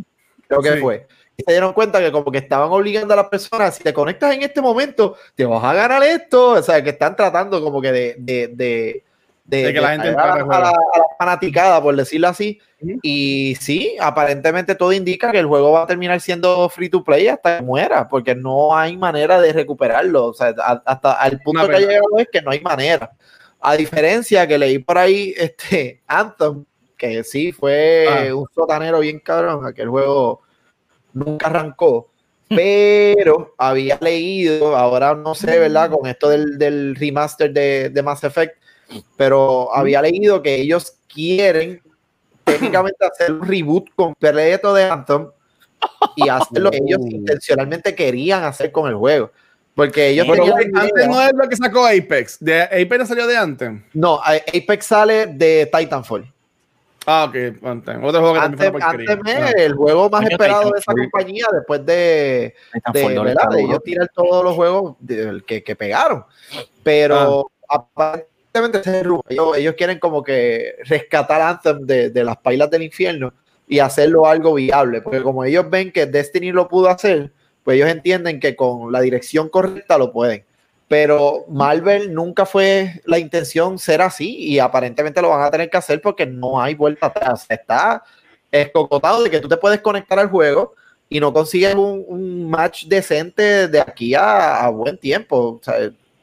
Creo que Sí. fue. Y se dieron cuenta que como que estaban obligando a las personas, si te conectas en este momento, te vas a ganar esto. O sea, que están tratando como que de... de, de De que la gente a, la, la fanaticada, por decirlo así. Y sí, aparentemente todo indica que el juego va a terminar siendo free to play hasta que muera, porque no hay manera de recuperarlo. O sea, hasta al punto que ha llegado es que no hay manera. A diferencia que leí por ahí <laughs> este Anthem, que sí fue Ah. un sotanero bien cabrón, aquel juego nunca arrancó. Pero había leído, ahora no sé, ¿verdad? Con esto del, del remaster de, de Mass Effect, pero había leído que ellos quieren técnicamente hacer un reboot completo de Anthem y hacer lo que ellos Oh. intencionalmente querían hacer con el juego. Porque ellos Pero tenían no es lo que sacó Apex. De Apex no salió de antes. no, Apex sale de Titanfall. Ah, ok. antes. Otro juego que Antes, también fue antes porquería. me- el juego más esperado de esa compañía después de, de, no ¿verdad? de ellos tirar todos los juegos de- que, que pegaron. Pero aparentemente ese es el rumbo. ellos, ellos quieren como que rescatar Anthem de, de las pailas del infierno y hacerlo algo viable. Porque como ellos ven que Destiny lo pudo hacer, pues ellos entienden que con la dirección correcta lo pueden. Pero Marvel nunca fue la intención ser así y aparentemente lo van a tener que hacer porque no hay vuelta atrás. Está escocotado de que tú te puedes conectar al juego y no consigues un, un match decente de aquí a, a buen tiempo. O sea,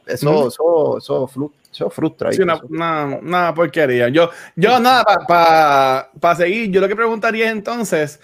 eso, Ujú. eso, eso, eso frustra. Sí, una, una, una porquería. Yo, yo nada, para seguir, yo lo que preguntaría es entonces,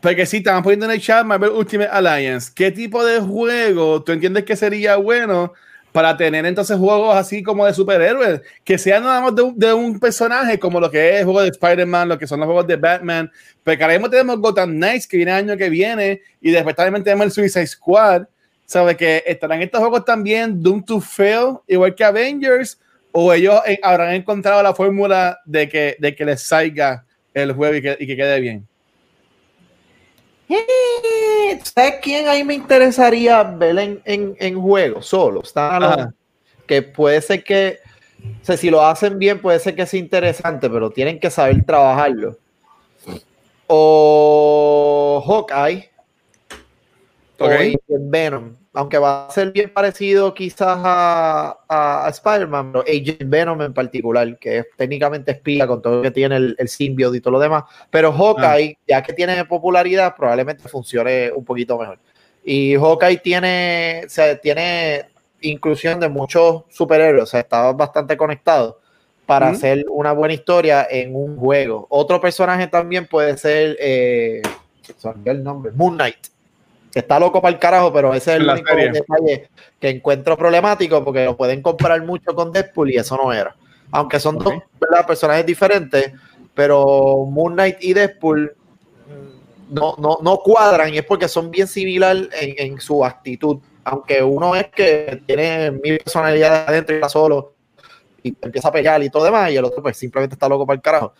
porque si estaban poniendo en el chat Marvel Ultimate Alliance, ¿qué tipo de juego tú entiendes que sería bueno para tener entonces juegos así como de superhéroes? Que sean nada más de un, personaje como lo que es el juego de Spider-Man, lo que son los juegos de Batman, porque ahora mismo tenemos Gotham Knights que viene el año que viene y después también tenemos el Suicide Squad. ¿Sabe que estarán estos juegos también Doom to Fail, igual que Avengers? o ellos eh, habrán encontrado la fórmula de que, de que les salga el juego y que, y que quede bien. Eh, ¿Sabes quién ahí me interesaría ver en, en, en juego solo? standalone? Ajá. que puede ser que, o sea, si lo hacen bien, puede ser que sea interesante, pero tienen que saber trabajarlo. O Hawkeye o Ok. Agent Venom, aunque va a ser bien parecido quizás a, a, a Spider-Man, pero Agent Venom en particular, que es técnicamente espía con todo lo que tiene el, el symbiote y todo lo demás, pero Hawkeye, ya que tiene popularidad, probablemente funcione un poquito mejor. Y Hawkeye tiene, o sea, tiene inclusión de muchos superhéroes, o sea, está bastante conectado para hacer una buena historia en un juego. Otro personaje también puede ser, eh, el nombre, Moon Knight, que está loco para el carajo, pero ese es el único serie. detalle que encuentro problemático porque lo pueden comparar mucho con Deadpool y eso no era. Aunque son dos ¿verdad? personajes diferentes, pero Moon Knight y Deadpool no, no, no cuadran y es porque son bien similares en, en su actitud. Aunque uno es que tiene mil personalidades adentro y está solo y empieza a pelear y todo demás, y el otro pues simplemente está loco para el carajo.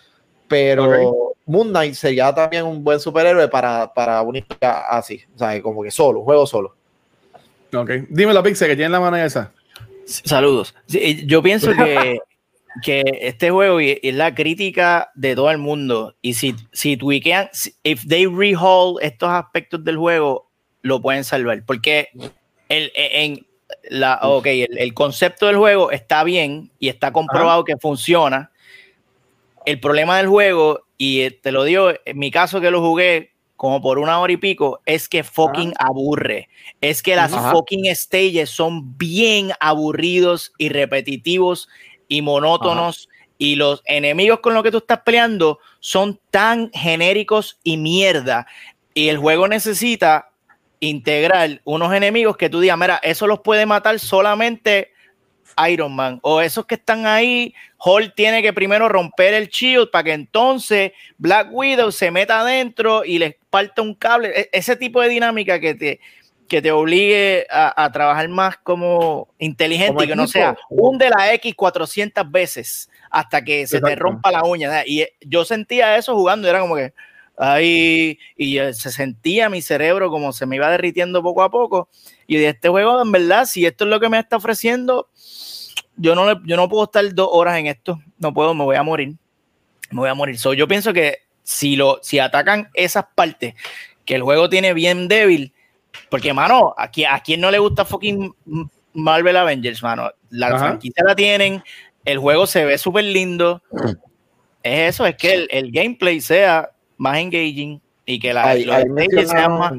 Pero Moon Knight sería también un buen superhéroe para, para una historia así, o sea, como que solo, juego solo. Ok. Dímelo, Pixel, que tiene la mano esa. Saludos. Sí, eh, yo pienso que, <laughs> que este juego es la crítica de todo el mundo. Y si, si tweakean, si- if they rehaul estos aspectos del juego, lo pueden salvar. Porque el, e, en la, ok, el, el concepto del juego está bien y está comprobado que funciona. El problema del juego, y eh, te lo digo, en mi caso que lo jugué como por una hora y pico, es que fucking aburre. Es que las Ajá. fucking stages son bien aburridos y repetitivos y monótonos. Y los enemigos con los que tú estás peleando son tan genéricos y mierda. Y el juego necesita integrar unos enemigos que tú digas, mira, eso los puede matar solamente Iron Man. O esos que están ahí, Hulk tiene que primero romper el shield para que entonces Black Widow se meta adentro y le parta un cable. E- ese tipo de dinámica que te, que te obligue a, a trabajar más como inteligente Como y que no sea un de la X 400 veces hasta que se te rompa la uña. Y eh, yo sentía eso jugando, era como que ahí, y eh, se sentía mi cerebro como se me iba derritiendo poco a poco. Y de este juego, en verdad, si esto es lo que me está ofreciendo, yo no, le- yo no puedo estar dos horas en esto, no puedo, me voy a morir. Me voy a morir. So, yo pienso que si, lo, si atacan esas partes que el juego tiene bien débil, porque, mano, aquí, a quien no le gusta fucking Marvel Avengers, mano, la Ajá. franquicia la tienen, el juego se ve súper lindo. Es eso, es que el, el gameplay sea más engaging y que la, Ahí- los ahí stages sean más.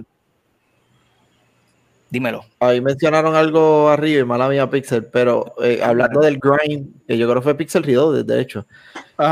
Dímelo. ahí mencionaron algo arriba, y mala mía Pixel, pero eh, hablando del grind, que yo creo que fue Pixel Reloaded, de hecho,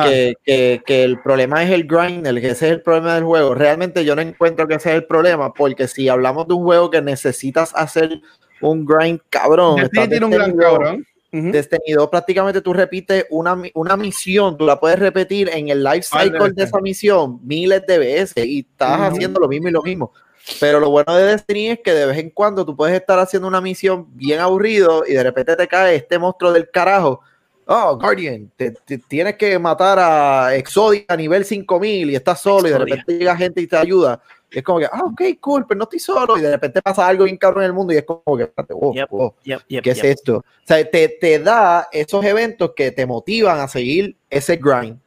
que, que- que el problema es el grind, el que ese es el problema del juego. Realmente yo no encuentro que ese es el problema, porque si hablamos de un juego que necesitas hacer un grind cabrón, Destiny está tiene un gran Destiny 2, cabrón. Ujú. Destiny 2 prácticamente tú repites una, una misión, tú la puedes repetir en el life cycle de esa misión miles de veces y estás haciendo lo mismo y lo mismo. Pero lo bueno de Destiny es que de vez en cuando tú puedes estar haciendo una misión bien aburrido y de repente te cae este monstruo del carajo. Oh, Guardian, te, te- tienes que matar a Exodia a nivel 5000 y estás solo y de Exodia. repente llega gente y te ayuda. Y es como que, ah, ok, cool, pero no estoy solo. Y de repente pasa algo bien cabrón en el mundo y es como que, wow, Yep, wow. Yep, yep, ¿Qué es esto? O sea, te, te da esos eventos que te motivan a seguir ese grind.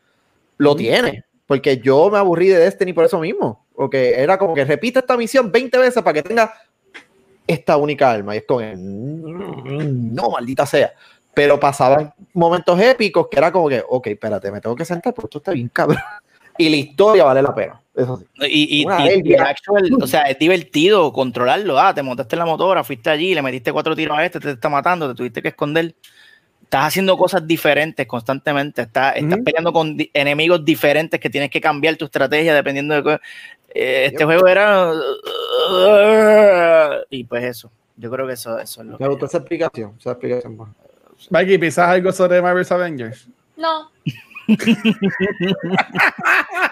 Lo tiene, porque yo me aburrí de Destiny por eso mismo. Porque era como que repite esta misión 20 veces para que tenga esta única alma. Y es como mm, no, maldita sea. Pero pasaban momentos épicos que era como que, ok, espérate, me tengo que sentar porque esto está bien cabrón. Y la historia vale la pena. Eso sí. Y, y, y- y actual, o sea, es divertido controlarlo. Ah, te montaste en la motora, fuiste allí, le metiste cuatro tiros a este, te está matando, te tuviste que esconder. Estás haciendo cosas diferentes constantemente. Estás, peleando con di- enemigos diferentes que tienes que cambiar tu estrategia dependiendo de. Eh, este Yep. juego era. Y pues eso. Yo creo que eso, eso es lo Me que. gustó esa explicación. Esa explicación buena. Mikey, ¿piensas algo sobre Marvel's Avengers? No, <laughs>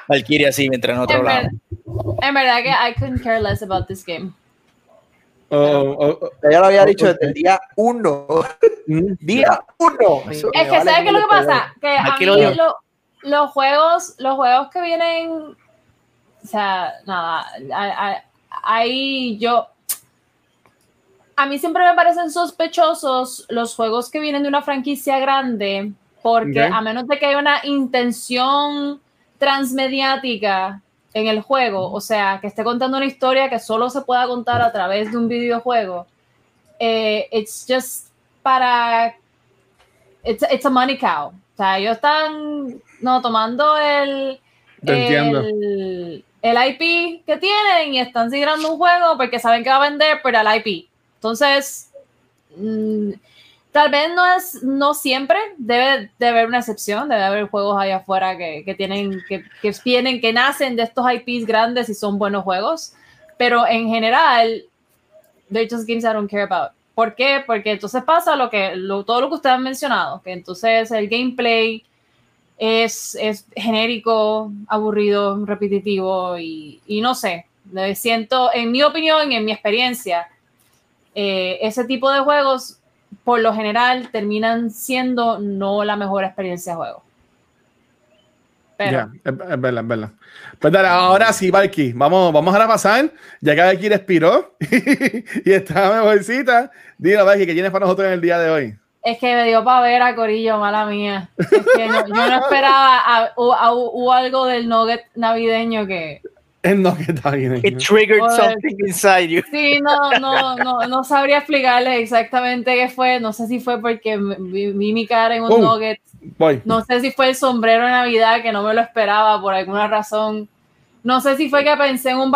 Valkyria así mientras en otro en, lado. ver- en verdad que I couldn't care less about this game. O- o- o- Ella lo había dicho desde el día uno. Mm. Día uno. Es que, ¿sabes qué es lo que pasa? Que a Aquí mí lo los juegos, los juegos que vienen, o sea, nada, ahí yo, a mí siempre me parecen sospechosos los juegos que vienen de una franquicia grande, porque a menos de que haya una intención transmediática en el juego, o sea, que esté contando una historia que solo se pueda contar a través de un videojuego, eh, it's just para it's, it's a money cow. O sea, ellos están no tomando el, el, el IP que tienen y están siguiendo un juego porque saben que va a vender por el IP. Entonces, mm, tal vez no es, no siempre, debe de haber una excepción, debe haber juegos allá afuera que, tienen, que, que vienen, que nacen de estos IPs grandes y son buenos juegos, pero en general, they're just games I don't care about. ¿Por qué? Porque entonces pasa lo que, todo lo que ustedes han mencionado, que entonces el gameplay es, es genérico, aburrido, repetitivo y, no sé, siento, en mi opinión, en mi experiencia, eh, ese tipo de juegos por lo general terminan siendo no la mejor experiencia de juego. Pero Ya, es, verdad, es verdad. Pues dale, ahora sí, Valky, vamos, vamos a pasar, ya que Valky respiró <laughs> y está mejorcita. Dile, Valky, ¿qué tienes para nosotros en el día de hoy? es que me dio para ver a Corillo, mala mía. Es que no- yo no esperaba, a- a- hubo algo del nugget navideño que... El <laughs> no que está bien. It triggered Joder. something inside you. Sí, no, no, no, no sabría explicarles exactamente qué fue. No sé si fue porque vi, vi mi cara en un Oh. nugget. Voy. No sé si fue el sombrero de Navidad que no me lo esperaba por alguna razón. No sé si fue que pensé en un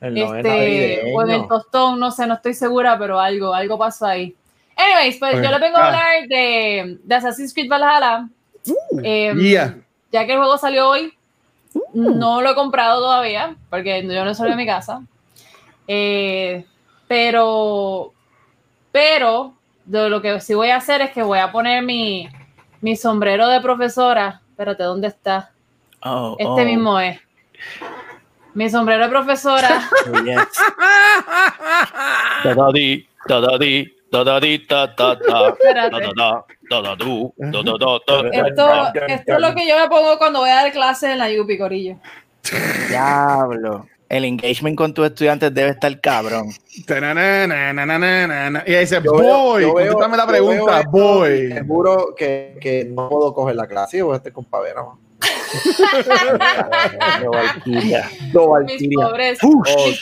es este, o en el tostón, no sé, no estoy segura, pero algo, algo pasó ahí. Anyways, pues Ok. yo le vengo a Ah. hablar de, de Assassin's Creed Valhalla. Eh, Yeah. Ya que el juego salió hoy, no lo he comprado todavía, porque yo no salí de mi casa. Eh, pero, pero, lo que sí voy a hacer es que voy a poner mi, mi sombrero de profesora. Espérate, ¿dónde está? Oh, Este oh, mismo es. Mi sombrero de profesora. oh, yes. Espérate. Da-da-da, da-da-du, da-da-da, da-da-da. Esto, esto es lo que yo me pongo cuando voy a dar clases en la Yupi, Corillo. Diablo. El engagement con tus estudiantes debe estar cabrón. Y ahí dice, veo- contéstame la pregunta, esto y boy. Seguro que, que no puedo coger la clase voy a estar con Pavera. No, Valkyria. No, Mis Valkyria. pobres, Oh,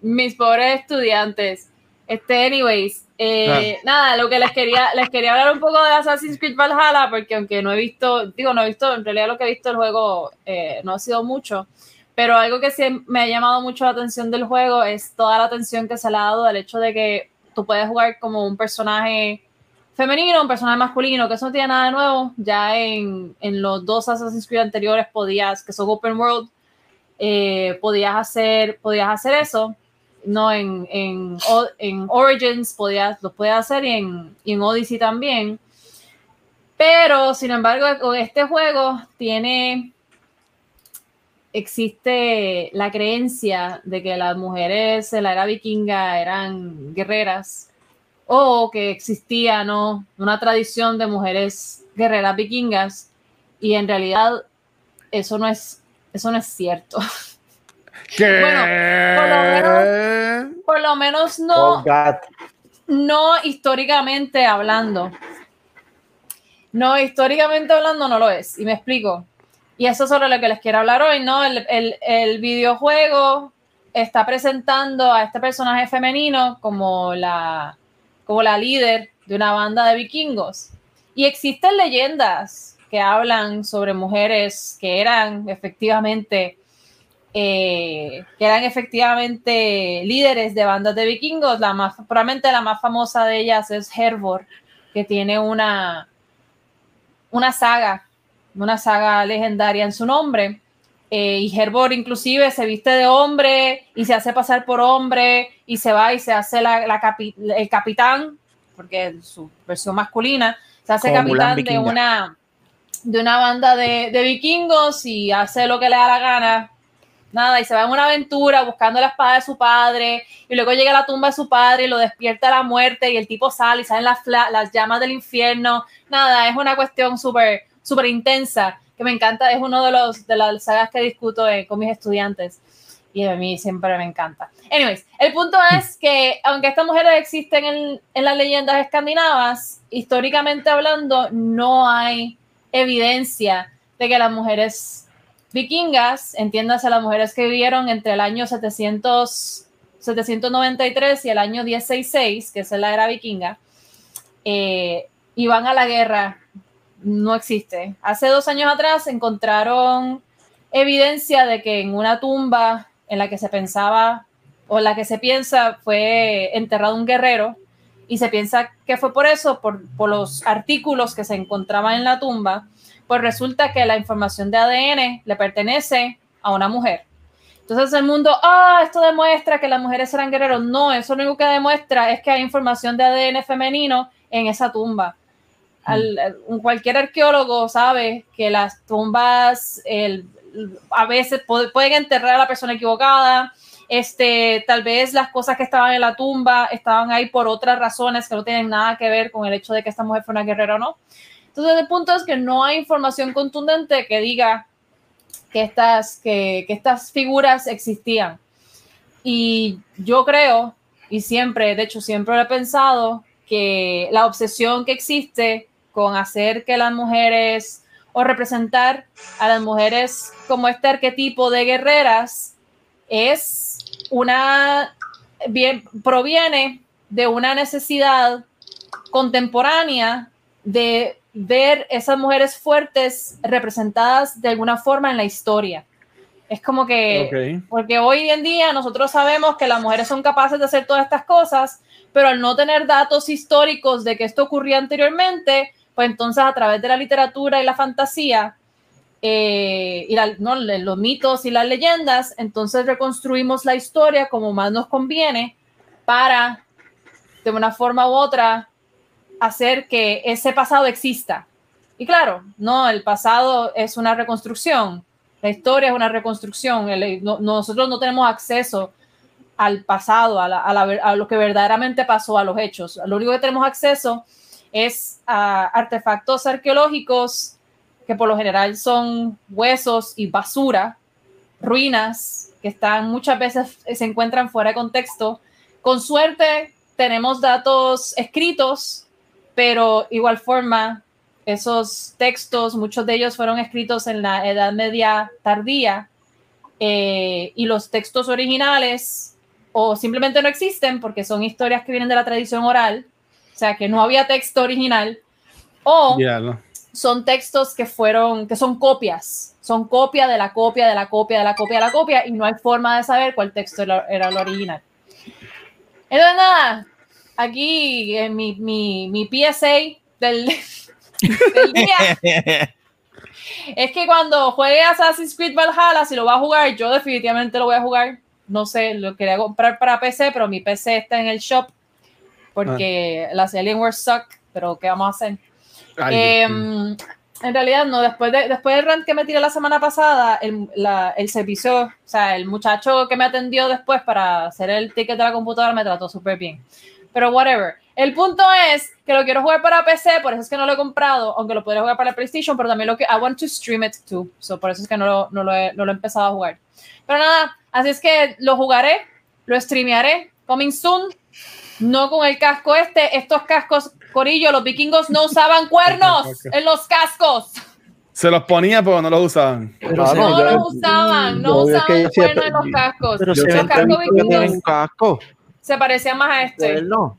mis pobres estudiantes. Este, anyways, eh, nada, lo que les quería, les quería hablar un poco de Assassin's Creed Valhalla, porque aunque no he visto, digo, no he visto, en realidad lo que he visto del juego eh, no ha sido mucho, pero algo que sí me ha llamado mucho la atención del juego es toda la atención que se le ha dado al hecho de que tú puedes jugar como un personaje femenino, un personaje masculino, que eso no tiene nada de nuevo. Ya en, en los dos Assassin's Creed anteriores podías, que son open world, eh, podías, hacer, podías hacer eso. No, en, en, en Origins podías, lo podías hacer y en, y en Odyssey también. Pero, sin embargo, este juego tiene existe la creencia de que las mujeres en la era vikinga eran guerreras o que existía ¿no? una tradición de mujeres guerreras vikingas y en realidad eso no es, eso no es cierto. <laughs> ¿Qué? Bueno, por lo Por lo menos Oh, no, God. no históricamente hablando. No, históricamente hablando no lo es. Y me explico. Y eso es sobre lo que les quiero hablar hoy, ¿no? El, el- el videojuego está presentando a este personaje femenino como la, como la líder de una banda de vikingos. Y existen leyendas que hablan sobre mujeres que eran efectivamente eh, que eran efectivamente líderes de bandas de vikingos. La más, probablemente la más famosa de ellas es Hervor, que tiene una, una saga, una saga legendaria en su nombre. Eh, y Hervor inclusive se viste de hombre y se hace pasar por hombre y se va y se hace la, la capi- el capitán, porque es su versión masculina, se hace Como capitán de una, de una banda de, de vikingos y hace lo que le da la gana nada, y se va en una aventura buscando la espada de su padre, y luego llega a la tumba de su padre y lo despierta la muerte, y el tipo sale y salen las, las llamas del infierno. Nada, es una cuestión súper, súper intensa, que me encanta, es uno de, los, de las sagas que discuto eh, con mis estudiantes, y a mí siempre me encanta. Anyways, el punto es que, aunque estas mujeres existen en, en las leyendas escandinavas, históricamente hablando, no hay evidencia de que las mujeres vikingas, entiéndase las mujeres que vivieron entre el año 700, 793 y el año 1066, que es la era vikinga, eh, iban a la guerra, no existe. Hace dos años atrás encontraron evidencia de que en una tumba en la que se pensaba o en la que se piensa fue enterrado un guerrero y se piensa que fue por eso, por los artículos que se encontraban en la tumba, pues resulta que la información de ADN le pertenece a una mujer. Entonces el mundo, ah, esto demuestra que las mujeres eran guerreros. No, eso lo único que demuestra es que hay información de ADN femenino en esa tumba. Al- al- un- cualquier arqueólogo sabe que las tumbas el- a veces pueden enterrar a la persona equivocada. Este, tal vez las cosas que estaban en la tumba estaban ahí por otras razones que no tienen nada que ver con el hecho de que esta mujer fue una guerrera o no. Entonces, el punto es que no hay información contundente que diga que estas, que, estas figuras existían. Y yo creo, y siempre, de hecho, siempre lo he pensado, que la obsesión que existe con hacer que las mujeres o representar a las mujeres como este arquetipo de guerreras es una, bien, proviene de una necesidad contemporánea de ver esas mujeres fuertes representadas de alguna forma en la historia. Es como que, Ok. porque hoy en día nosotros sabemos que las mujeres son capaces de hacer todas estas cosas, pero al no tener datos históricos de que esto ocurría anteriormente, pues entonces a través de la literatura y la fantasía, eh, y la- ¿no? Los mitos y las leyendas, entonces reconstruimos la historia como más nos conviene para, de una forma u otra, hacer que ese pasado exista. Y claro, no, el pasado es una reconstrucción, la historia es una reconstrucción, no- nosotros no tenemos acceso al pasado, a, a lo que verdaderamente pasó, a los hechos. Lo único que tenemos acceso es a artefactos arqueológicos que por lo general son huesos y basura, ruinas que están muchas veces se encuentran fuera de contexto. Con suerte tenemos datos escritos, pero igual forma esos textos, muchos de ellos fueron escritos en la Edad Media tardía eh, y los textos originales o simplemente no existen porque son historias que vienen de la tradición oral, o sea que no había texto original, o no. son textos que fueron, que son copias, son copia de la copia, de la copia, de la copia, de la copia, y no hay forma de saber cuál texto era, era el original. Entonces, nada, aquí en mi, mi, mi PSA del, <laughs> del día <laughs> es que cuando juegue Assassin's Creed Valhalla, si lo va a jugar, yo definitivamente lo voy a jugar. No sé, lo quería comprar para PC, pero mi PC está en el shop porque las Alienware suck, pero ¿qué vamos a hacer? Ay, Eh, Dios. en realidad, no, después, de, después del rant que me tiré la semana pasada, el, la- el servicio, o sea, el muchacho que me atendió después para hacer el ticket de la computadora me trató súper bien. Pero whatever. El punto es que lo quiero jugar para PC, por eso es que no lo he comprado, aunque lo podría jugar para la PlayStation, pero también lo que I want to stream it too. So, por eso es que no lo, no, lo he, no lo he empezado a jugar. Pero nada, así es que lo jugaré, lo streamearé, coming soon. No con el casco este, estos cascos, Corillo, los vikingos no usaban cuernos <laughs> en los cascos. Se los ponía, pero no los usaban. Pero No no, los usaban, no usaban cuernos en los cascos. Pero Los cascos vikingos. Se parecían más a este, él no.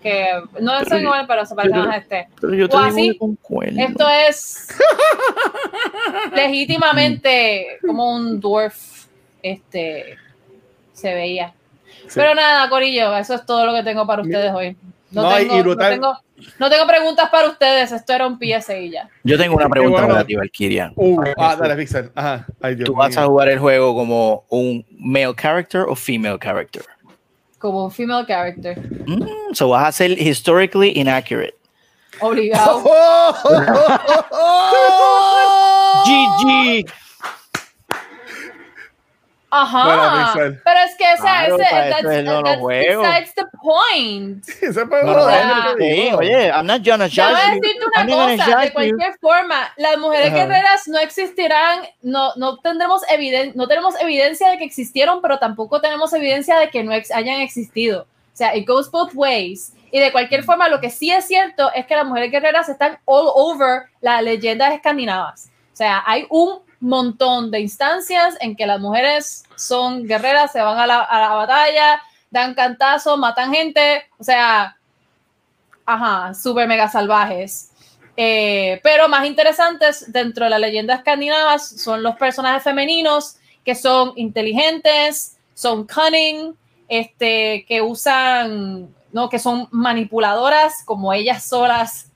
que no son igual, pero se parecen más a este. Pero yo te O digo así. Esto es legítimamente como un dwarf, este, se veía. Sí. Pero nada, Corillo, eso es todo lo que tengo para ustedes hoy. No, tengo, no, tengo, no tengo preguntas para ustedes, esto era un PSA y ya. Yo tengo una pregunta bueno. para ti, Valkyria. Uh, ah, dale, Pixel. Ajá. Ay, Dios ¿Tú vas a jugar el juego como un male character o female character? Como un female character. Mm, so vas a ser historically inaccurate. Obligado. <laughs> GG. Ajá. Pero es que, o sea, Claro, ese, that's, es lo- los that's besides the point. <laughs> Ese fue No, no, sí, oye, I'm not gonna Yo voy a judge decirte I'm una gonna cosa, de judge you. cualquier forma, las mujeres Ajá. guerreras no existirán, no, no tendremos eviden no tenemos evidencia de que existieron, pero tampoco tenemos evidencia de que no ex- hayan existido. O sea, it goes both ways. Y de cualquier forma, lo que sí es cierto es que las mujeres guerreras están all over las leyendas escandinavas. O sea, hay un montón de instancias en que las mujeres son guerreras, se van a la, a la batalla, dan cantazos, matan gente, o sea, ajá, super mega salvajes. Eh, pero más interesantes dentro de la leyenda escandinavas son los personajes femeninos que son inteligentes, son cunning, este, que usan, no, que son manipuladoras como ellas solas,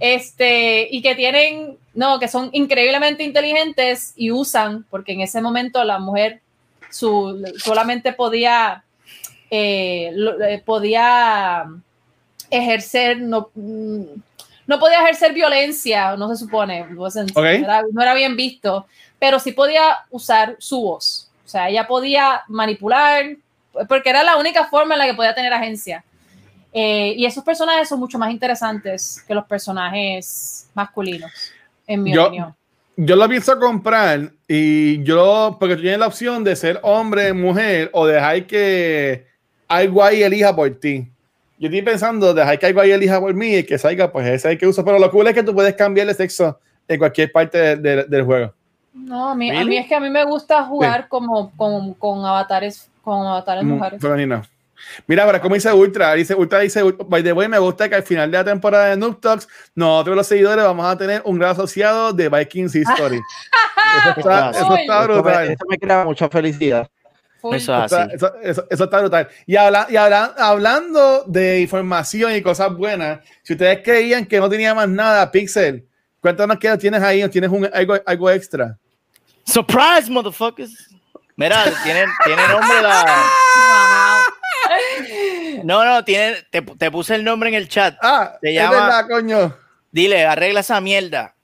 este, y que tienen, no, que son increíblemente inteligentes y usan, porque en ese momento la mujer su, solamente podía, eh, eh, podía ejercer, no, mm, no podía ejercer violencia, no se supone, era, no era bien visto, pero sí podía usar su voz. O sea, ella podía manipular, porque era la única forma en la que podía tener agencia. Eh, y esos personajes son mucho más interesantes que los personajes masculinos, en mi Yo- opinión. Yo lo pienso comprar y yo, porque tú tienes la opción de ser hombre, mujer o dejar que algo ahí elija por ti. Yo estoy pensando, dejar que algo ahí elija por mí y que salga, pues ese es el que uso. Pero lo cool es que tú puedes cambiar de sexo en cualquier parte de- de- del juego. No, a mí, a mí es que a mí me gusta jugar como, con, con avatares, con avatares Mm, mujeres. Femenino. Mira, ahora, como dice Ultra, dice Ultra, dice, by the way, me gusta que al final de la temporada de Noob Talks, nosotros los seguidores vamos a tener un gran asociado de Vikings <laughs> History. eso, está, eso está Uy. Esto me, brutal. me crea mucha felicidad. Eso es Eso, así. eso- eso- eso está brutal. Y, habla, y habla- hablando de información y cosas buenas, si ustedes creían que no tenía más nada, Pixel, cuéntanos qué tienes ahí, o tienes un, algo, algo extra. Surprise, motherfuckers. Mira, tiene, tiene nombre la. <laughs> No, no, tiene, te, te puse el nombre en el chat. Ah, Se es verdad, coño. Dile, arregla esa mierda.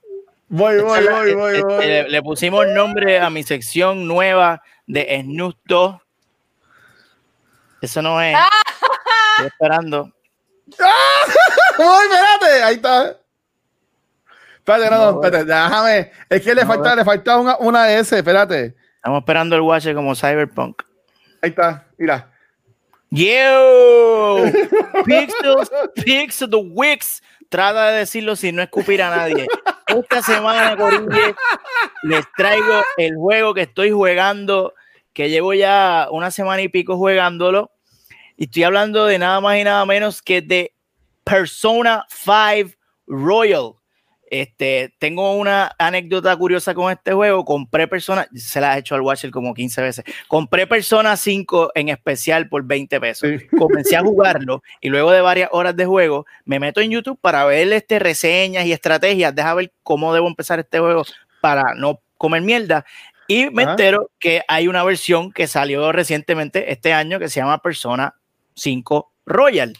Voy, voy, voy, voy, eh, voy. Le, le pusimos nombre a mi sección nueva de Snoop Dogg. Eso no es. Estoy esperando. <laughs> ¡Uy, espérate! Ahí está. Espérate, no, no, No, espérate, déjame. Es que le No, falta, le falta una, una S, espérate. Estamos esperando el watch como Cyberpunk. Ahí está, mira. Yo, <laughs> Pixels, Pixel the Wix. Trata de decirlo sin no escupir a nadie. Esta semana, les traigo el juego que estoy jugando, que llevo ya una semana y pico jugándolo. Y estoy hablando de nada más y nada menos que de Persona 5 Royal. Este, tengo una anécdota curiosa con este juego. Compré Persona, se la he hecho al Watcher como 15 veces. Compré Persona 5 en especial por 20 pesos. Sí. Comencé a jugarlo y luego de varias horas de juego me meto en YouTube para ver este, reseñas y estrategias. Deja ver cómo debo empezar este juego para no comer mierda. Y me Ajá. entero que hay una versión que salió recientemente este año que se llama Persona 5 Royal,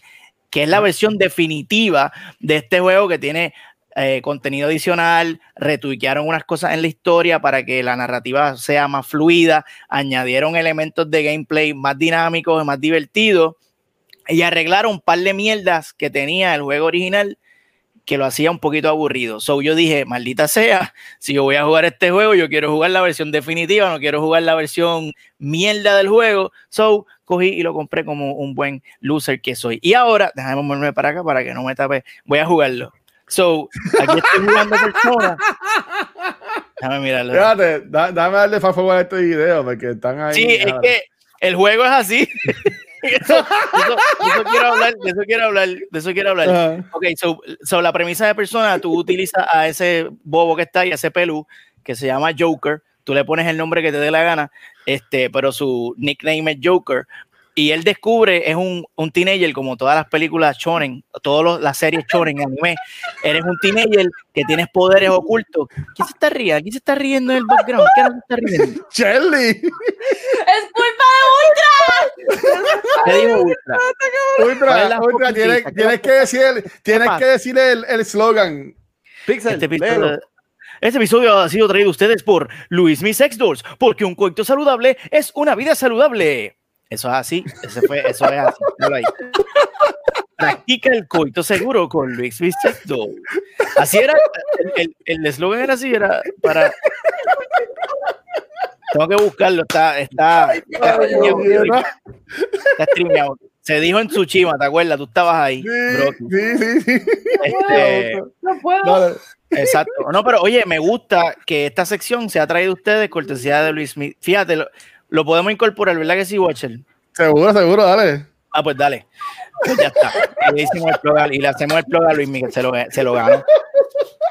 que es la versión definitiva de este juego que tiene eh, contenido adicional, retuiquearon unas cosas en la historia para que la narrativa sea más fluida, añadieron elementos de gameplay más dinámicos, más divertidos y arreglaron un par de mierdas que tenía el juego original que lo hacía un poquito aburrido. So yo dije, maldita sea, <laughs> si yo voy a jugar este juego, yo quiero jugar la versión definitiva, no quiero jugar la versión mierda del juego. So cogí y lo compré como un buen loser que soy. Y ahora, déjame moverme para acá para que no me tape, voy a jugarlo. So, aquí estoy jugando <laughs> persona. Déjame mirarlo. Espérate, da- dame darle fast forward a este video porque están ahí. Sí, es que el juego es así. <laughs> eso, eso- de eso quiero hablar, de eso quiero hablar, de eso quiero hablar. Ajá. Ok, so, so la premisa de persona, tú utilizas a ese bobo que está ahí, a ese pelú, que se llama Joker, tú le pones el nombre que te dé la gana, este, pero su nickname es Joker, y él descubre, es un, un teenager, como todas las películas shonen, todas las series shonen, anime, eres un teenager que tienes poderes ocultos. ¿Quién se está riendo? ¿Quién se está riendo en el background? ¿Qué no se está riendo? <laughs> Shelly. ¡Es culpa ¿Qué dijo Ultra? ¿Cuál es Ultra, Ultra, fucking tienes, tienes que decir, el, tienes que decir el, el slogan. Pixel, Este Este episodio ha sido traído a ustedes por Luis Mi Sex Doors, porque un coito saludable es una vida saludable. Eso es así, eso, fue, eso es así. ahí. Practica el coito seguro con Luis Doors. Así era, el- eslogan era así, era para... Tengo que buscarlo, está, está, está, streameado, está streameado. Se dijo en Tsushima, ¿te acuerdas? Tú estabas ahí. Sí, sí, sí. Este, No puedo. Exacto. No, pero oye, me gusta que esta sección se ha traído a ustedes cortesía de Luis Smith. Fíjate, lo, podemos incorporar, ¿verdad que sí, Watcher? Seguro, seguro, dale. Ah, pues dale. Pues ya está. Le, hicimos el plug a- y le hacemos el plug a Luis Miguel, se lo, se lo ganó.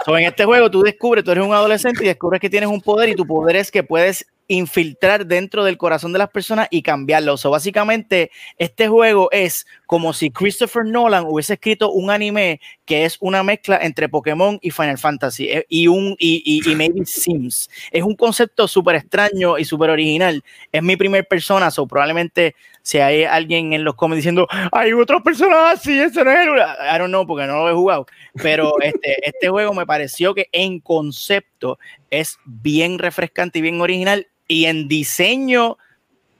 So, en este juego tú descubres, tú eres un adolescente y descubres que tienes un poder y tu poder es que puedes infiltrar dentro del corazón de las personas y cambiarlo. So, básicamente, este juego es como si Christopher Nolan hubiese escrito un anime que es una mezcla entre Pokémon y Final Fantasy eh, y un y, y, y maybe <laughs> Sims. Es un concepto súper extraño y súper original. Es mi primer persona, so probablemente si hay alguien en los comments diciendo hay otros personas así, ese no es el. I don't know, porque no lo he jugado. Pero <laughs> este, este juego me pareció que en concepto es bien refrescante y bien original. Y en diseño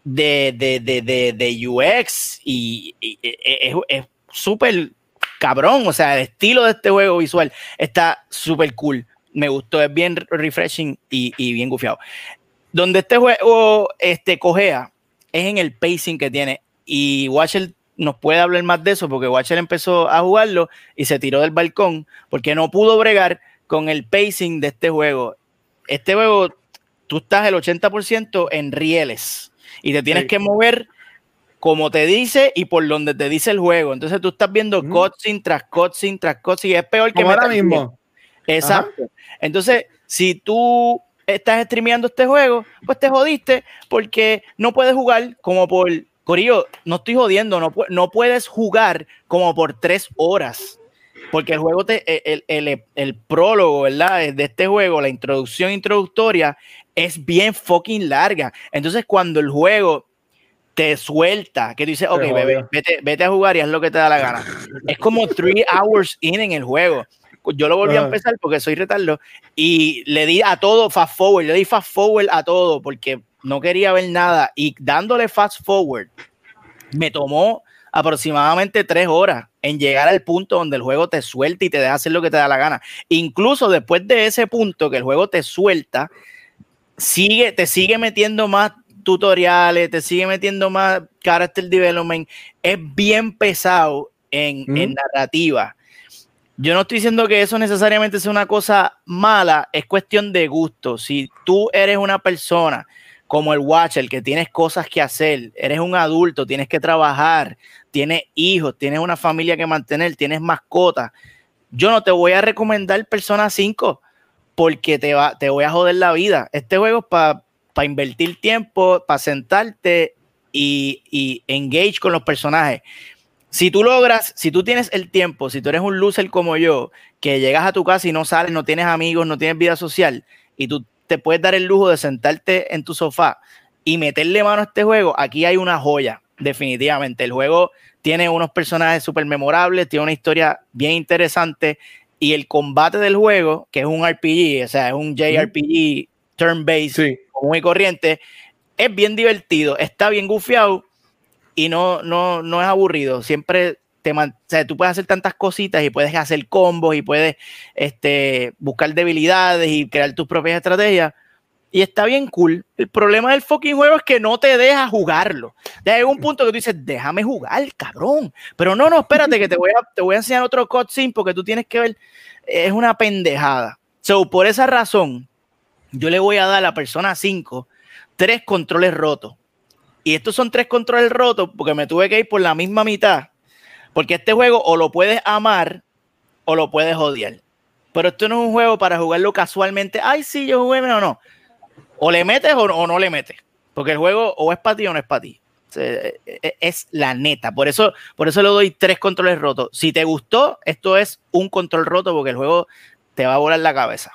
de, de, de, de, de UX y, y- es es súper cabrón. O sea, el estilo de este juego visual está súper cool. Me gustó, es bien refreshing y, y bien gufiado. Donde este juego este, cojea es en el pacing que tiene. Y Watcher nos puede hablar más de eso porque Watcher empezó a jugarlo y se tiró del balcón porque no pudo bregar con el pacing de este juego. Este juego, tú estás el 80% en rieles y te tienes Sí. que mover como te dice y por donde te dice el juego. Entonces tú estás viendo Ujú. cutscene tras cutscene tras cutscene y es peor que ahora mismo. Exacto. Entonces, si tú estás streameando este juego, pues te jodiste porque no puedes jugar como por. Corillo, no estoy jodiendo, no, no puedes jugar como por tres horas. Porque el juego, te, el, el- el prólogo, ¿verdad? De este juego, la introducción introductoria, es bien fucking larga. Entonces, cuando el juego te suelta, que tú dices, ok, bebé, vete, vete a jugar y haz lo que te da la gana. Es como three <laughs> hours in en el juego. Yo lo volví a empezar porque soy retardo y le di a todo fast forward, le di fast forward a todo porque no quería ver nada y dándole fast forward me tomó aproximadamente tres horas en llegar al punto donde el juego te suelta y te deja hacer lo que te da la gana. Incluso después de ese punto que el juego te suelta, sigue, te sigue metiendo más tutoriales, te sigue metiendo más character development. Es bien pesado en, en narrativa. Yo no estoy diciendo que eso necesariamente sea una cosa mala, es cuestión de gusto. Si tú eres una persona como el Watcher, que tienes cosas que hacer, eres un adulto, tienes que trabajar, tienes hijos, tienes una familia que mantener, tienes mascotas, yo no te voy a recomendar Persona 5 porque te, va, te voy a joder la vida. Este juego es para invertir tiempo, para sentarte y, y engage con los personajes. Si tú logras, si tú tienes el tiempo, si tú eres un loser como yo, que llegas a tu casa y no sales, no tienes amigos, no tienes vida social, y tú te puedes dar el lujo de sentarte en tu sofá y meterle mano a este juego, aquí hay una joya, definitivamente. El juego tiene unos personajes súper memorables, tiene una historia bien interesante y el combate del juego, que es un RPG, o sea, es un JRPG turn-based, Sí. común y corriente, es bien divertido, está bien gufiado y no, no, no es aburrido. Siempre te man- o sea, tú puedes hacer tantas cositas y puedes hacer combos y puedes este, buscar debilidades y crear tus propias estrategias. Y está bien cool. El problema del fucking juego es que no te deja jugarlo. Hay un punto que tú dices, déjame jugar, cabrón. Pero no, no, espérate que te voy a, te voy a enseñar otro cutscene porque tú tienes que ver. Es una pendejada. So, por esa razón, yo le voy a dar a la persona 5 tres controles rotos. Y estos son tres controles rotos porque me tuve que ir por la misma mitad. Porque este juego o lo puedes amar o lo puedes odiar. Pero esto no es un juego para jugarlo casualmente. Ay, sí, yo jugué, no, no. O le metes o, o no le metes. Porque el juego o es para ti o no es para ti. E- e- Es la neta. Por eso, por eso le doy tres controles rotos. Si te gustó, esto es un control roto porque el juego te va a volar la cabeza.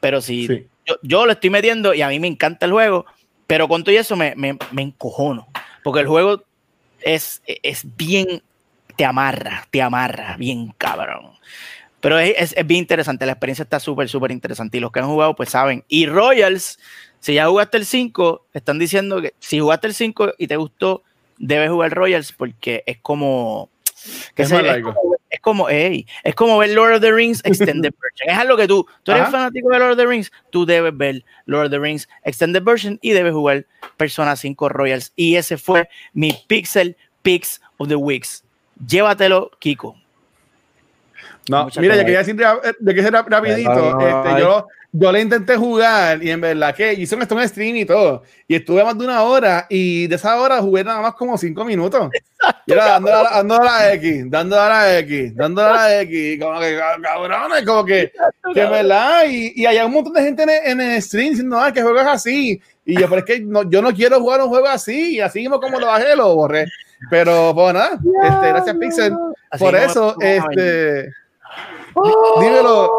Pero si Sí. yo, yo lo estoy metiendo y a mí me encanta el juego, pero con todo y eso me, me, me encojono. Porque el juego es, es bien, te amarra, te amarra, bien cabrón. Pero es, es- es bien interesante, la experiencia está súper, súper interesante y los que han jugado pues saben. Y Royals, si ya jugaste el 5, están diciendo que si jugaste el 5 y te gustó, debes jugar Royals porque es como... que Es se- es como- es como, ey, es como ver Lord of the Rings Extended <laughs> Version. Es algo que tú, tú eres Ajá. fanático de Lord of the Rings, tú debes ver Lord of the Rings Extended Version y debes jugar Persona 5 Royals. Y ese fue mi Pixel Picks of the Weeks. Llévatelo, Kiko. No, Mucha mira, yo quería decir eh, de que ser rap- rapidito. No, no, este, yo, yo le intenté jugar y en verdad que hice un, stream y todo. Y estuve más de una hora y de esa hora jugué nada más como cinco minutos. Y era dando a la, dando a la X, dando a la X, dando a la X, como que ca- cabrones, como que, que en verdad. Y, y hay un montón de gente en el, en el stream diciendo, ay, que juego es así. Y yo, pero es que no, yo no quiero jugar un juego así. Y así mismo como lo bajé, lo borré. Pero, pues nada, este, gracias Pixel. Así Por eso, este. Dímelo,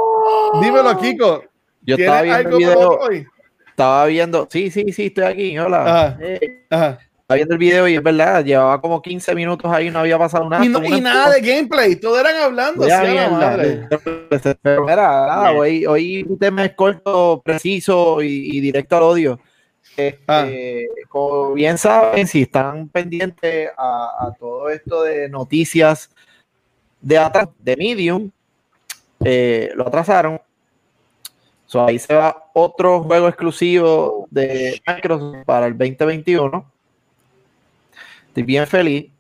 dímelo, Kiko. Yo ¿Tienes estaba viendo el video, hoy? estaba viendo, sí, sí, sí, estoy aquí, hola. Ajá. Eh, Ajá. estaba viendo el video y es verdad, llevaba como 15 minutos ahí, no había pasado nada. Y, no- nada de gameplay, todos eran hablando. Ya, mierda. madre. Pero mira, nada, hoy, hoy mi tema es corto, preciso y, y directo al odio. Este, Ah. Como bien saben, si están pendientes a, a todo esto de noticias de atrás, de Medium, eh, lo atrasaron. So, ahí se va otro juego exclusivo de Microsoft para el 2021. Estoy bien feliz.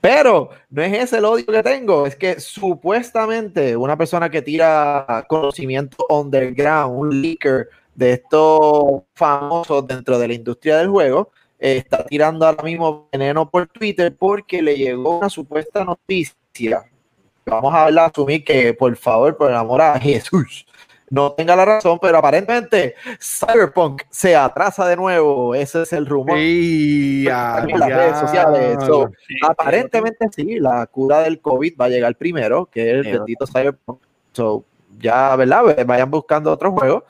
Pero no es ese el odio que tengo, es que supuestamente una persona que tira conocimiento underground, un leaker de estos famosos dentro de la industria del juego, está tirando ahora mismo veneno por Twitter porque le llegó una supuesta noticia. Vamos a verla, asumir que por favor, por el amor a Jesús, no tenga la razón, pero aparentemente Cyberpunk se atrasa de nuevo. Ese es el rumor Y a en las redes sociales. So, Sí, Aparentemente sí, la cura del COVID va a llegar primero, que es el Sí, bendito Cyberpunk. So, ya, ¿verdad? Vayan buscando otro juego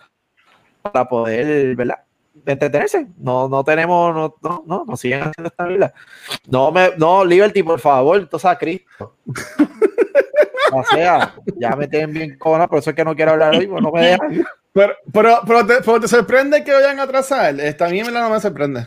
para poder, ¿verdad? Entretenerse. No, no tenemos, no, no, no, no siguen haciendo esta vida. No me, no, Liberty, por favor, entonces a Cristo. <laughs> O sea, ya me tienen bien cona, por eso es que no quiero hablar hoy, porque no me dejan. Pero, pero, pero, te, pero te sorprende que vayan a atrasar. Esta a mí en verdad no me sorprende.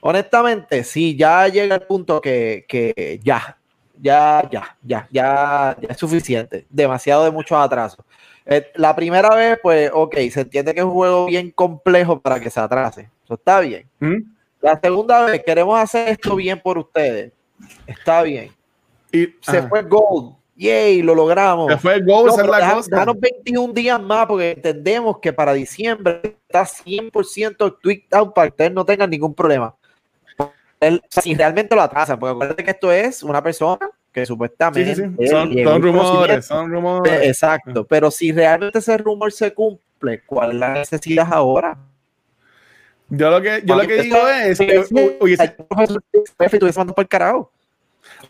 Honestamente, sí, ya llega el punto que, que ya, ya, ya, ya, ya, ya es suficiente. Demasiado de muchos atrasos. Eh, la primera vez, pues, ok, se entiende que es un juego bien complejo para que se atrase. Eso está bien. ¿Mm? La segunda vez, queremos hacer esto bien por ustedes. Está bien. Y Se ajá. fue Gold. Yay, lo logramos. Se fue el goal, No, esa es pero la cosa. déjanos 21 días más porque entendemos que para diciembre está 100% tweaked out para que ustedes no tengan ningún problema. El- si realmente lo atrasan, porque acuérdate que esto es una persona que supuestamente sí, sí. Son, rumores, son rumores. Exacto, pero si realmente ese rumor se cumple, ¿cuál es la necesidad ahora? Yo lo que, yo lo que digo es que hu- hubiese, Estuviese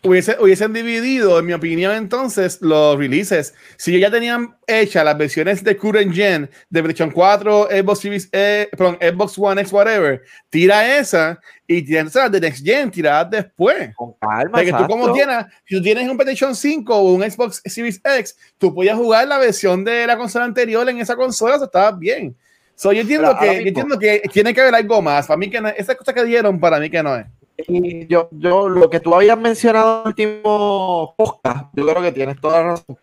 hubiese- hubiesen dividido, en mi opinión, entonces, los releases. Si ya tenían hechas las versiones de current gen de PlayStation 4, Xbox Series, eh, perdón, Xbox One X, whatever, tira esa y tira las de Next Gen, tiradas después. Con calma. Porque tú como tienes, si tú tienes un PlayStation 5 o un Xbox Series X, tú podías jugar la versión de la consola anterior en esa consola, eso estaba bien. So, yo entiendo Pero que, yo entiendo que tiene que haber algo más. Para mí que no, esa cosa que dieron, para mí que no es. Y yo, yo, lo que tú habías mencionado en el último podcast, yo creo que tienes toda la razón.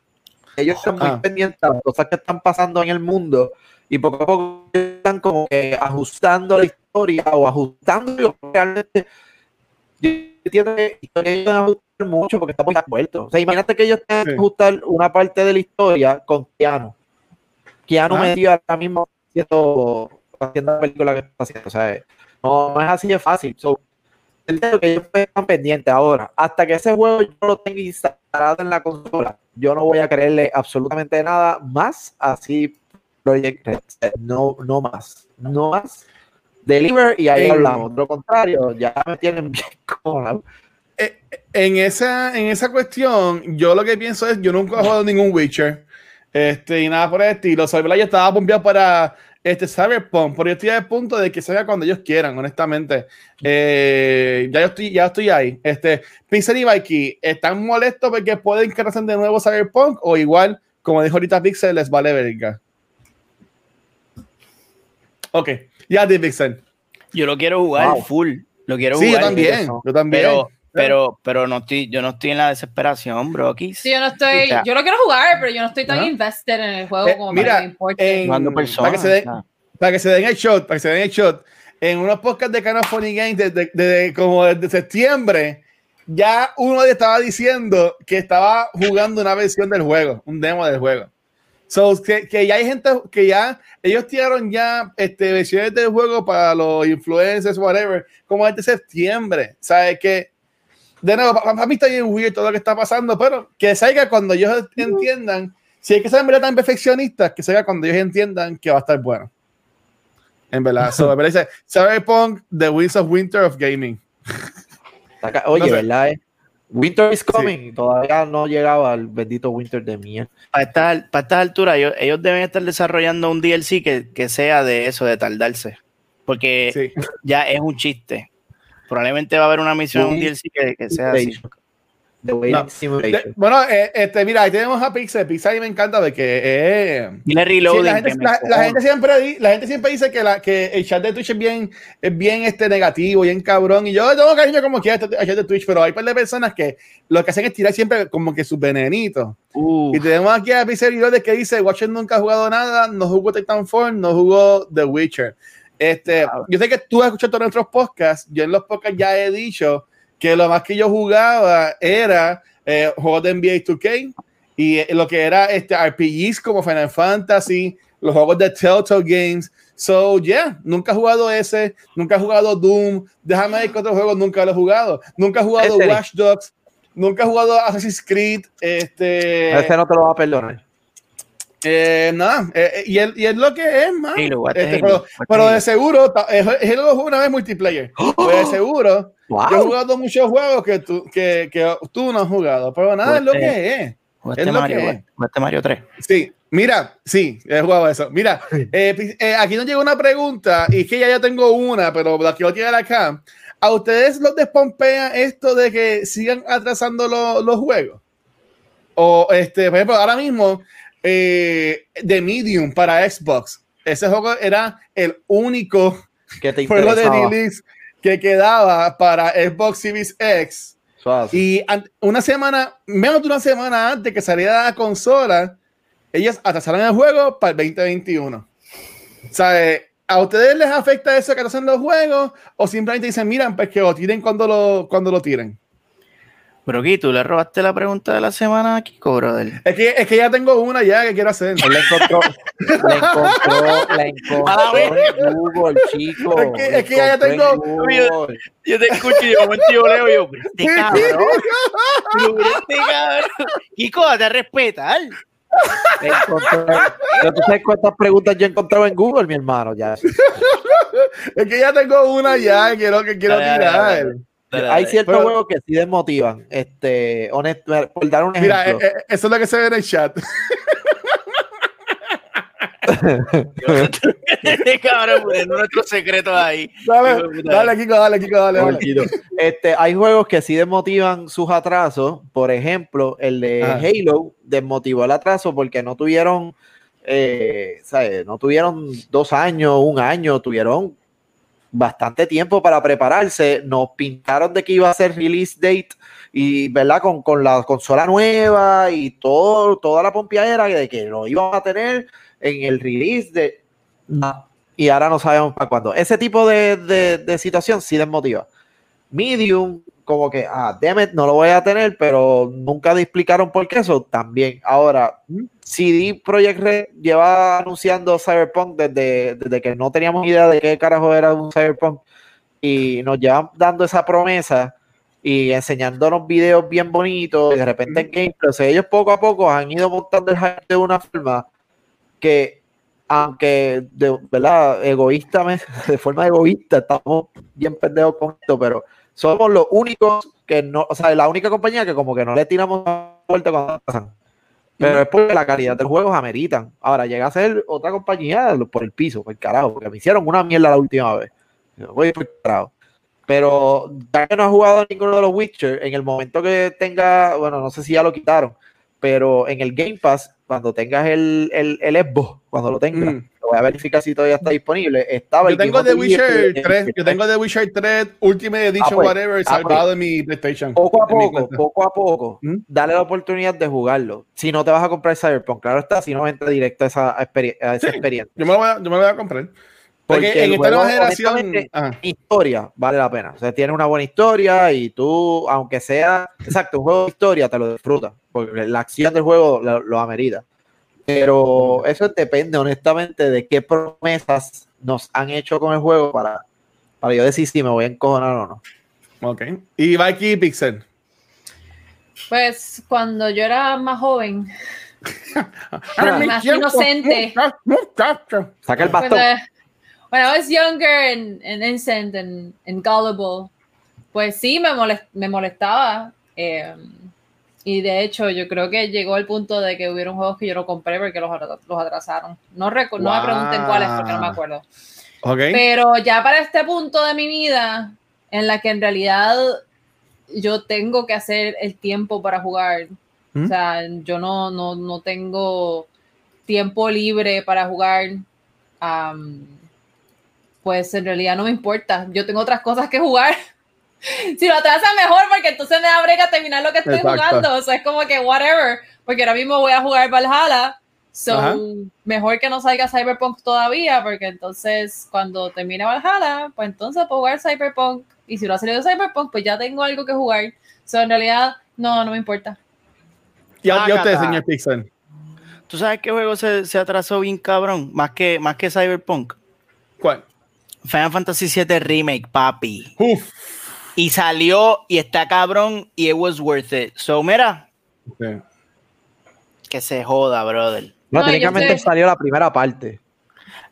Ellos están muy Ah. pendientes a las cosas que están pasando en el mundo y poco a poco están como que ajustando la historia o ajustando lo que realmente. Yo entiendo que ellos ajustar mucho porque estamos muertos. O sea, imagínate que ellos tengan que Sí. ajustar una parte de la historia con Keanu. Keanu Ah. metido ahora mismo haciendo, haciendo la película que está haciendo. O sea, no, no es así de fácil. So, que ellos están pendientes ahora. Hasta que ese juego yo lo tenga instalado en la consola, yo no voy a creerle absolutamente nada más así Project Red. No, no más. No más. Deliver y ahí hablamos. Lo contrario, ya me tienen <laughs> bien como En esa, en esa cuestión, yo lo que pienso es, yo nunca he jugado ningún Witcher, este, y nada por el estilo. Soy yo estaba bombeado para este Cyberpunk, pero yo estoy al punto de que salga cuando ellos quieran, honestamente. Eh, ya yo estoy, ya estoy ahí. Este, Pixel y Mikey, ¿están molestos porque pueden que hacen de nuevo Cyberpunk o igual como dijo ahorita Pixel, les vale verga. Ok, ya di Pixel. Yo lo quiero jugar Wow. full. Lo quiero Sí, yo jugar. también, eso. yo también. Pero, pero, pero no estoy, yo no estoy en la desesperación, bro. Aquí Sí, yo no estoy, O sea, yo lo quiero jugar, pero yo no estoy tan Ajá. invested en el juego Eh, como mira, para que me importe. en- jugando para personas. que se den- sea. para que se den el shot, para que se den el shot, en unos podcasts de Canon Funny Games desde, desde como desde septiembre, ya uno estaba diciendo que estaba jugando una versión del juego, un demo del juego. So, que, que ya hay gente que ya, ellos tiraron ya este, versiones del juego para los influencers, whatever, como desde septiembre. ¿Sabes? Que, de nuevo, para, para mí está bien weird todo lo que está pasando, pero que salga cuando ellos entiendan, si hay que ser en verdad tan perfeccionistas, que salga cuando ellos entiendan que va a estar bueno. En verdad, <laughs> so, me parece Cyberpunk, The Winds of Winter of Gaming. Oye, No sé. ¿verdad? eh? Winter is coming. Todavía no llegaba el bendito Winter de mierda. Para esta, para esta altura, ellos, ellos deben estar desarrollando un DLC que, que sea de eso, de tardarse. Porque Sí. ya es un chiste. Probablemente va a haber una misión, un. DLC que, que sea así. No. De- bueno, eh, este, mira, ahí tenemos a Pixel. Pixel mí me encanta porque eh, Dile Sí, reloading. la, gente, que me la- gente siempre, di- la gente siempre dice que, la, que el chat de Twitch es bien, es bien este, negativo, bien cabrón. Y yo tengo cariño como quiera al chat de Twitch, pero hay par de personas que lo que hacen es tirar siempre como que sus venenitos. Uh, Y tenemos aquí a Pixel Reloaded que dice: Watcher nunca ha jugado nada, no jugó Titanfall, no jugó The Witcher. Este, yo sé que tú has escuchado todos nuestros podcasts. Yo en los podcasts ya he dicho que lo más que yo jugaba era eh, juegos de NBA 2K y eh, lo que era este RPGs como Final Fantasy, los juegos de Telltale Games. So, yeah, nunca he jugado ese, nunca he jugado Doom. Déjame ver qué otros juegos nunca lo he jugado. Nunca he jugado. Watch Dogs. Nunca he jugado Assassin's Creed. Este, Ese no te lo va a perdonar. Eh, nada, eh, eh, y, es, y es lo que es, man. Halo, Este, Halo, pero, pero de seguro, Halo lo jugué una vez multiplayer. <gasps> Pues de seguro, yo he Wow. jugado muchos juegos que tú, que, que tú no has jugado, pero nada, es lo que es. jugaste es Mario, que es. Mario 3. Sí, mira, sí, he jugado eso. Mira, <laughs> eh, eh, aquí nos llegó una pregunta, y es que ya yo tengo una, pero la quiero tirar acá. ¿A ustedes los despompea esto de que sigan atrasando lo- los juegos? O, este, por ejemplo, ahora mismo, eh, The Medium para Xbox, ese juego era el único Que te <laughs> juego de release que quedaba para Xbox Series X. Suave. Y una semana, menos de una semana antes que saliera la consola, ellos atrasaron el juego para el 2021. O sea, eh, ¿a ustedes les afecta eso que atrasan los juegos? ¿O simplemente dicen, miran, pues que lo tiren cuando lo, cuando lo tiren? Pero aquí tú le robaste la pregunta de la semana a Kiko, brother. Es que, es que ya tengo una ya que quiero hacer. Él la encontró, la encontró, la <laughs> encontró en Google, chico. Es que- es que ya tengo- Google. Yo te escucho y de momento yo leo y yo, este cabrón. Este cabrón. Kiko, date a respetar. Pero tú sabes cuántas preguntas yo he encontrado en Google, mi hermano. Ya. <laughs> Es que ya tengo una ya que quiero, que quiero Dale, dale, tirar. dale, Dale, Hay ciertos Pero- juegos que sí desmotivan. Este, honesto, por dar un Mira, ejemplo. eh, eh, eso es lo que se ve en el chat. <laughs> Cabrón poniendo nuestros secretos ahí. Dale, dale, Kiko, dale, Kiko, dale. Este, hay juegos que sí desmotivan sus atrasos. Por ejemplo, el de Ajá. Halo desmotivó el atraso porque no tuvieron, eh, ¿sabes? no tuvieron dos años, un año, tuvieron bastante tiempo para prepararse. Nos pintaron de que iba a ser release date y, ¿verdad? Con, con la consola nueva y todo, toda la pompiadera de que lo iban a tener en el release de... Y ahora no sabemos para cuándo. Ese tipo de, de- de situación sí desmotiva. Medium, como que, ah, damn it, no lo voy a tener, pero nunca te explicaron por qué eso también. Ahora, CD Projekt Red lleva anunciando Cyberpunk desde, desde que no teníamos idea de qué carajo era un Cyberpunk y nos llevan dando esa promesa y enseñándonos videos bien bonitos y de repente en gameplay, o sea, ellos poco a poco han ido montando el hype de una forma que aunque de verdad egoísta <laughs> de forma egoísta estamos bien pendejos con esto pero somos los únicos que no o sea la única compañía que como que no le tiramos fuerte cuando pasan. Pero es porque la calidad del juego ameritan. Ahora llega a ser otra compañía por el piso por el carajo porque me hicieron una mierda la última vez. Voy por el carajo. Pero ya que no ha jugado ninguno de los Witcher, en el momento que tenga, bueno, no sé si ya lo quitaron, pero en el Game Pass cuando tengas el, el, el Xbox, cuando lo tengas, Mm. Voy a verificar si todavía está disponible. Estaba Yo tengo The Witcher Libre, 3, yo tengo The Witcher 3 Ultimate Edition, Ah, pues, whatever, ah, salvado en mi PlayStation. Poco a poco, poco a poco, ¿Mm? dale la oportunidad de jugarlo. Si no te vas a comprar Cyberpunk, claro está, si no entra directo a esa, experi- a esa Sí. experiencia. Yo me lo voy a, yo me lo voy a comprar. Porque, Porque en esta nueva generación. Ajá. Historia vale la pena. O sea, tiene una buena historia y tú, aunque sea, exacto, un juego de historia, te lo disfrutas. Porque la acción del juego lo, lo amerita. Pero eso depende, honestamente, de qué promesas nos han hecho con el juego para, para yo decir si me voy a encojonar o no. Ok. Y Valky Pixel. Pues cuando yo era más joven, <laughs> más inocente. Saca el when, bastón. I, when I was younger and, and innocent and, and gullible, pues sí me, molest- me molestaba. eh, y de hecho, yo creo que llegó el punto de que hubieron juegos que yo no compré porque los, los atrasaron. No, recu- no me pregunten cuáles porque no me Wow. acuerdo. Pero ya para este punto de mi vida, en la que en realidad yo tengo que hacer el tiempo para jugar, ¿Mm? o sea, yo no, no, no tengo tiempo libre para jugar, pues en realidad no me importa. Yo tengo otras cosas que jugar. <laughs> si lo atrasan mejor, porque entonces me da brega terminar lo que estoy Exacto. jugando. O sea, es como que whatever, porque ahora mismo voy a jugar Valhalla. So, Ajá. mejor que no salga Cyberpunk todavía, porque entonces cuando termine Valhalla, pues entonces puedo jugar Cyberpunk. Y si no ha salido Cyberpunk, pues ya tengo algo que jugar. So, en realidad, no, no me importa. Y a, y a usted, señor Pixel. ¿Tú sabes qué juego se, se atrasó bien cabrón? Más que, más que Cyberpunk. ¿Cuál? Final Fantasy VII Remake, papi. Uf. Y salió y está cabrón y it was worth it. So, mira, que se joda, brother. No, técnicamente estoy- salió la primera parte.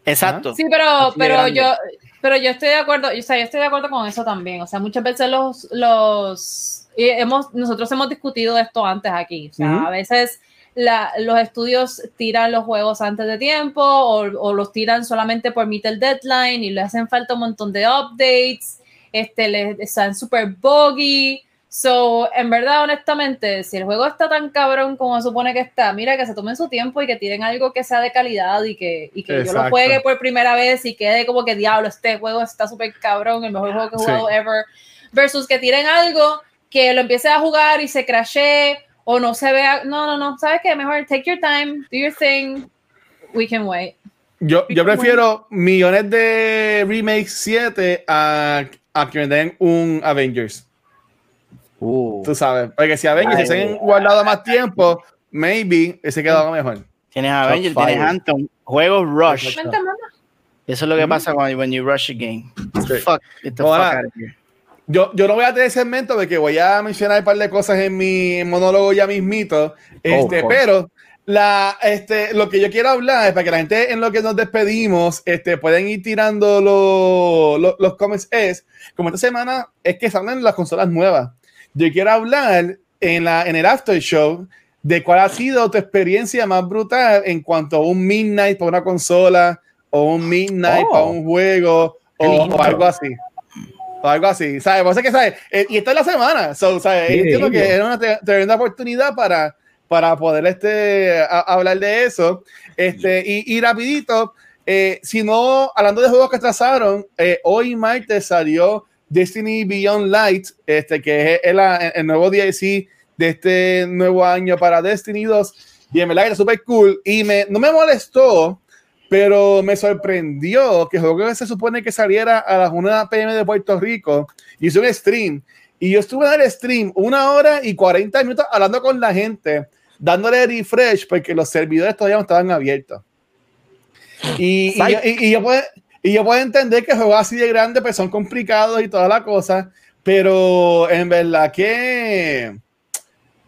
Exacto. Sí, pero, Así pero yo, pero yo estoy de acuerdo, o sea, yo estoy de acuerdo con eso también. O sea, muchas veces los, los y hemos, nosotros hemos discutido esto antes aquí. O sea, a veces la- los estudios tiran los juegos antes de tiempo o, o los tiran solamente por meet el deadline y le hacen falta un montón de updates. Este, les están súper buggy. So, en verdad, honestamente, si el juego está tan cabrón como se supone que está, mira, que se tomen su tiempo y que tiren algo que sea de calidad y que, y que yo lo juegue por primera vez y quede como que diablo, este juego está súper cabrón, el mejor juego que he Sí. jugado ever. Versus que tiren algo que lo empiece a jugar y se crashee o no se vea. No, no, no, ¿sabes qué? Mejor take your time, do your thing, we can wait. Yo, yo prefiero millones de remakes 7 a, a que me den un Avengers. Uh. Tú sabes. Porque si Avengers Ay, se han guardado más tiempo, maybe ese quedado mejor. Tienes Avengers, tienes fire. Anthem, juegos Rush. Eso es lo que pasa cuando when you rush a game. Sí. Fuck, get the Ahora, fuck out of here. Yo, yo no voy a tener segmento porque voy a mencionar un par de cosas en mi monólogo ya mismito. Este, Oh, oh. pero la, este, lo que yo quiero hablar es para que la gente en lo que nos despedimos este, pueden ir tirando lo- lo- los comments es, como esta semana es que salen las consolas nuevas. Yo quiero hablar en, la, en el after show de cuál ha sido tu experiencia más brutal en cuanto a un midnight para una consola o un midnight Oh. para un juego o, o algo así. O algo así, ¿sabes? Eso es que, ¿sabes? Eh, y esta es la semana, so, ¿sabes? Sí, Entiendo lindo. que era una tre- tremenda oportunidad para, para poder este, a- hablar de eso. Este, y, y rapidito, eh, si no, hablando de juegos que atrasaron, eh, hoy martes salió Destiny Beyond Light, este, que es el, el nuevo DLC de este nuevo año para Destiny 2. Y en verdad era súper cool. Y me, no me molestó, pero me sorprendió que el juego que se supone que saliera a las 1 pm de Puerto Rico. Hice un stream. Y yo estuve en el stream una hora y 40 minutos hablando con la gente, dándole refresh porque los servidores todavía no estaban abiertos. Y, y, y- y yo puedo, y yo puedo entender que juegos así de grandes pues son complicados y toda la cosa, pero en verdad que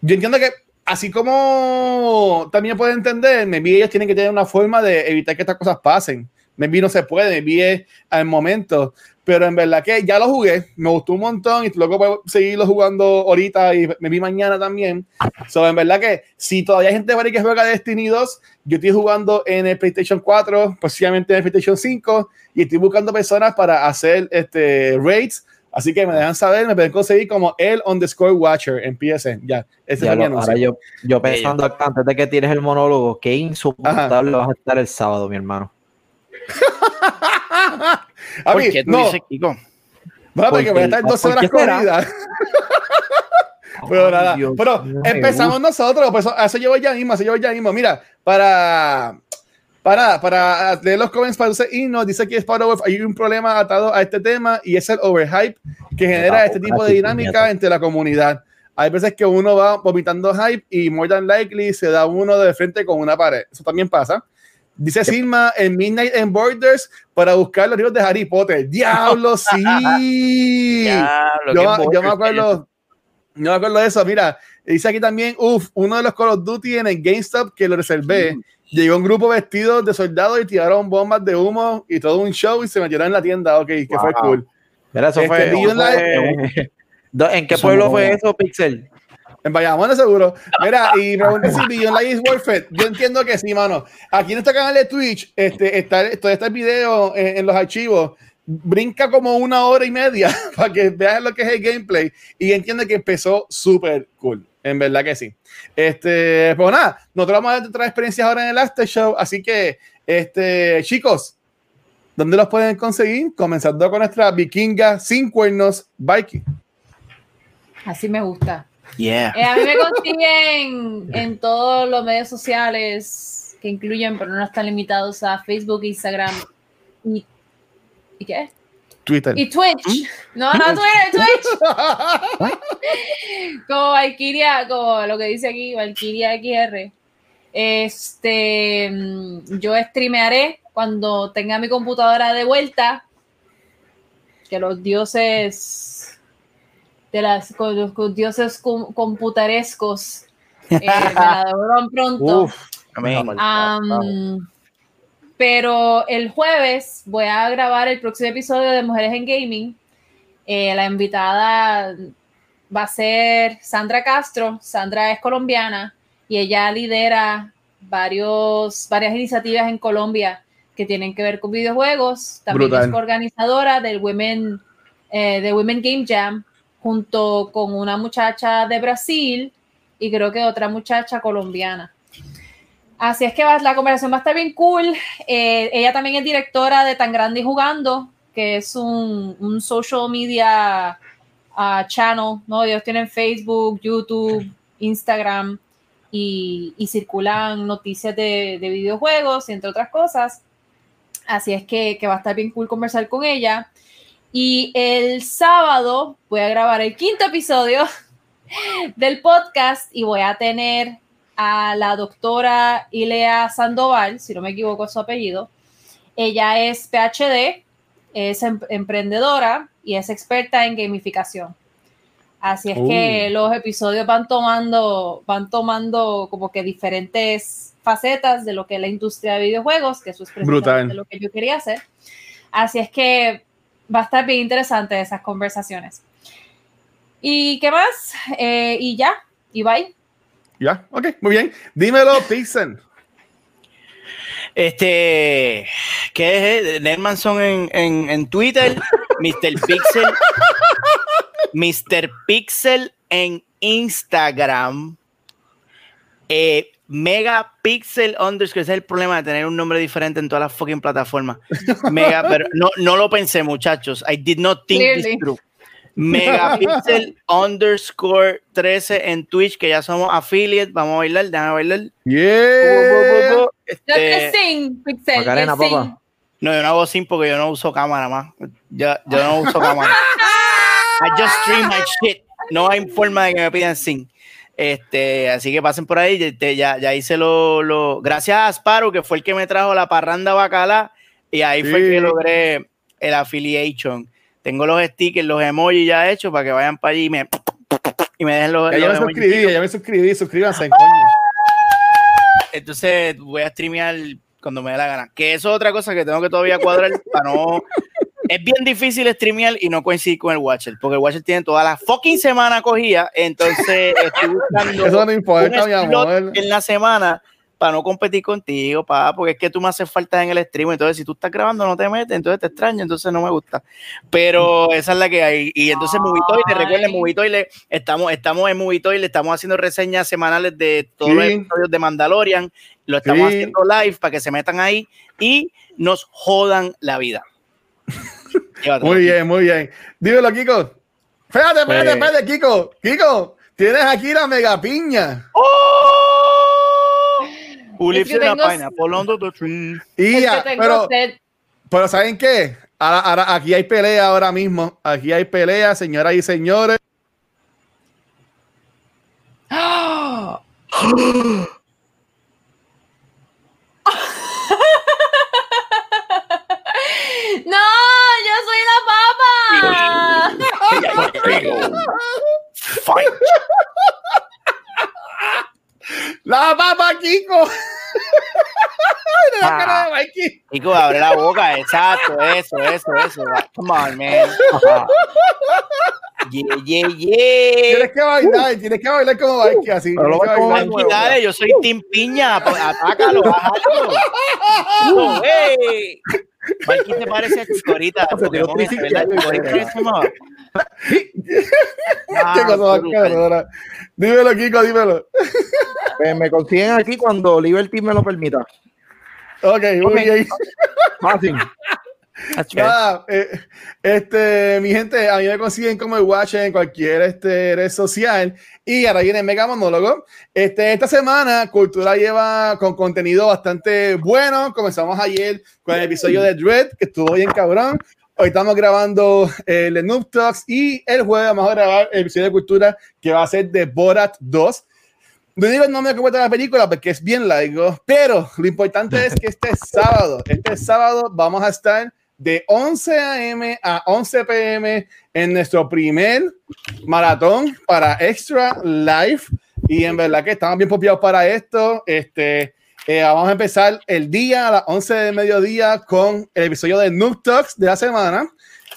yo entiendo que así como también puedo entender, maybe ellos tienen que tener una forma de evitar que estas cosas pasen. Maybe no se puede, maybe al momento, pero en verdad que ya lo jugué, me gustó un montón y luego puedo seguirlo jugando ahorita y me vi mañana también. So, en verdad que si todavía hay gente por ahí que juega Destiny 2, yo estoy jugando en el PlayStation 4, posiblemente en el PlayStation 5 y estoy buscando personas para hacer este raids Así que me dejan saber, me pueden conseguir como el underscore watcher en PSN. Ya, ese Ya es mi lo- anuncio. ahora yo, yo pensando acá, antes de que tires el monólogo, qué insoportable vas a estar el sábado, mi hermano. <laughs> A ¿Por mí, qué tú no, dices, Kiko? bueno, porque voy a estar Porque- 12 horas corridas. <laughs> Pero nada, Dios pero empezamos nosotros, pues eso llevo ya mismo, eso llevo ya mismo. Mira, para, para, para leer los comments para usted y nos dice que es para hay un problema atado a este tema y es el overhype que genera este tipo de dinámica entre la comunidad. Hay veces que uno va vomitando hype y more than likely se da uno de frente con una pared. Eso también pasa. Dice Silma en Midnight and Borders para buscar los libros de Harry Potter. ¡Diablo, <laughs> sí! Diablo, yo, yo me acuerdo, yo me acuerdo de eso. Mira, dice aquí también, uff, uno de los Call of Duty en el GameStop que lo reservé. Llegó un grupo vestido de soldados y tiraron bombas de humo y todo un show y se metieron en la tienda. Ok, que fue cool. Mira, eso Este, fue, eso <laughs> ¿En qué Eso pueblo no- fue eso, Pixel? En Bayamón, seguro. Mira, y pregunta si Beyond Light is worth it. Yo entiendo que sí, mano. Aquí en este canal de Twitch, este, está, todo este video en, en los archivos. Brinca como una hora y media <laughs> para que vean lo que es el gameplay y entiende que empezó súper cool. En verdad que sí. Este, pues nada, nosotros vamos a traer experiencias ahora en el After Show. Así que, este, chicos, ¿dónde los pueden conseguir? Comenzando con nuestra vikinga sin cuernos, Viking. Así me gusta. Yeah. Eh, a mí me consiguen en todos los medios sociales que incluyen, pero no están limitados a Facebook, Instagram y, ¿y qué? Twitter. Y Twitch. No, no Twitter, Twitch. <laughs> Como Valkyria, como lo que dice aquí, Valkyria XR. Este, mm, yo streamearé cuando tenga mi computadora de vuelta. Que los dioses de las con los dioses com- computarescos eh, me la <laughs> devuelvan pronto. Uf. Amén. Am, pero el jueves voy a grabar el próximo episodio de Mujeres en Gaming. Eh, la invitada va a ser Sandra Castro. Sandra es colombiana y ella lidera varios, varias iniciativas en Colombia que tienen que ver con videojuegos. También Brutal. es organizadora del Women, eh, de Women Game Jam junto con una muchacha de Brasil y creo que otra muchacha colombiana. Así es que va- la conversación va a estar bien cool. Eh, ella también es directora de Tan Grande y Jugando, que es un, social media ah, channel, ¿no? Ellos tienen Facebook, YouTube, Instagram y, y circulan noticias de, de videojuegos entre otras cosas. Así es que, que va a estar bien cool conversar con ella. Y el sábado voy a grabar el quinto episodio <laughs> del podcast y voy a tener a la doctora Ilea Sandoval, si no me equivoco es su apellido. Ella es PhD, es em- emprendedora y es experta en gamificación. Así es que los episodios van tomando, van tomando como que diferentes facetas de lo que es la industria de videojuegos, que eso es Brutal. precisamente lo que yo quería hacer. Así es que va a estar bien interesante esas conversaciones. ¿Y qué más? Eh, y ya, y bye. Ya, ok, muy bien. Dímelo, Pixel. Este, ¿qué es? Nermanson en, en, en Twitter, Mr. Pixel, Mr. Pixel en Instagram, eh, Megapixel underscore, ese es el problema de tener un nombre diferente en todas las fucking plataformas. Mega, pero no, no lo pensé, muchachos. I did not think Clearly. this through. Megapixel underscore 13 en Twitch, que ya somos affiliate. Vamos a bailar, déjame bailar. Yeah. No Este, te sing, Pixel. Macarena, que sing. papá. no, yo no hago sin porque yo no uso cámara más. Yo, yo no uso cámara. I just stream my shit. No hay forma de que me pidan sin. Este, así que pasen por ahí. Este, ya, ya hice lo, lo- Gracias a Asparo, que fue el que me trajo la parranda bacala. Y ahí fue Sí. que logré el affiliation. Tengo los stickers, los emojis ya hechos para que vayan para allí y me, y me dejen los, Ya, los me emojis. suscribí, ya me suscribí, suscríbanse, coño. Entonces voy a streamear cuando me dé la gana. Que eso es otra cosa que tengo que todavía cuadrar para no. Es bien difícil streamear y no coincidir con el Watcher, porque el Watcher tiene toda la fucking semana cogida. Entonces <laughs> estoy buscando Eso no importa, un mi amor. en la semana para no competir contigo, pa, porque es que tú me haces falta en el stream. Entonces, si tú estás grabando, no te metes, entonces te extraño, entonces no me gusta. Pero esa es la que hay. Y entonces, Movitoile, recuerden. Movitoile, estamos, estamos en Movitoile, estamos haciendo reseñas semanales de todos los episodios de Mandalorian. Lo estamos Sí. haciendo live para que se metan ahí y nos jodan la vida. <laughs> Muy bien, muy bien. Dímelo, Kiko. Espérate, espérate, Pues- espérate, Kiko. Kiko, tienes aquí la mega piña. Who lives in a pineapple under the tree? Y ya, pero, pero ¿saben qué? Ahora, ahora- aquí hay pelea ahora mismo. Aquí hay pelea, señoras y señores. <gasps> <gasps> papa! Fight. ¡La papa, Kiko! La Ah. cara de Mikey. Chico, abre la boca, exacto, eso, eso, eso. Come on, man. Yeah, yeah, yeah. Tienes que bailar, tienes que bailar como Mikey, así. Pero lo como bailar. Aquí, dale, yo soy Team Piña, atácalo, bájalo. No, hey. Mikey te parece a Chicorita. Pokémon. ¿verdad? Chicorita ese, no. Ah, <laughs> Qué cosa más cabrona. Dímelo, Kiko, dímelo. Pues me consiguen aquí cuando Liberty me lo permita. Ok, muy Ok. bien. Fácil. Eh, este, mi gente, a mí me consiguen como el Watch en cualquier este, red social. Y ahora viene Mega Monólogo. Este, esta semana, Cultura lleva con contenido bastante bueno. Comenzamos ayer con el episodio de Dread, que estuvo bien cabrón. Hoy estamos grabando el de Noob Talks y el jueves vamos a grabar el episodio de Cultura que va a ser de Borat 2. No digo el nombre de la película porque es bien largo, pero lo importante es que este <laughs> sábado, este sábado vamos a estar de 11 a.m. a 11 p.m. en nuestro primer maratón para Extra Live. Y en verdad que estamos bien popiados para esto. Este, eh, vamos a empezar el día a las 11 de mediodía con el episodio de Noob Talks de la semana.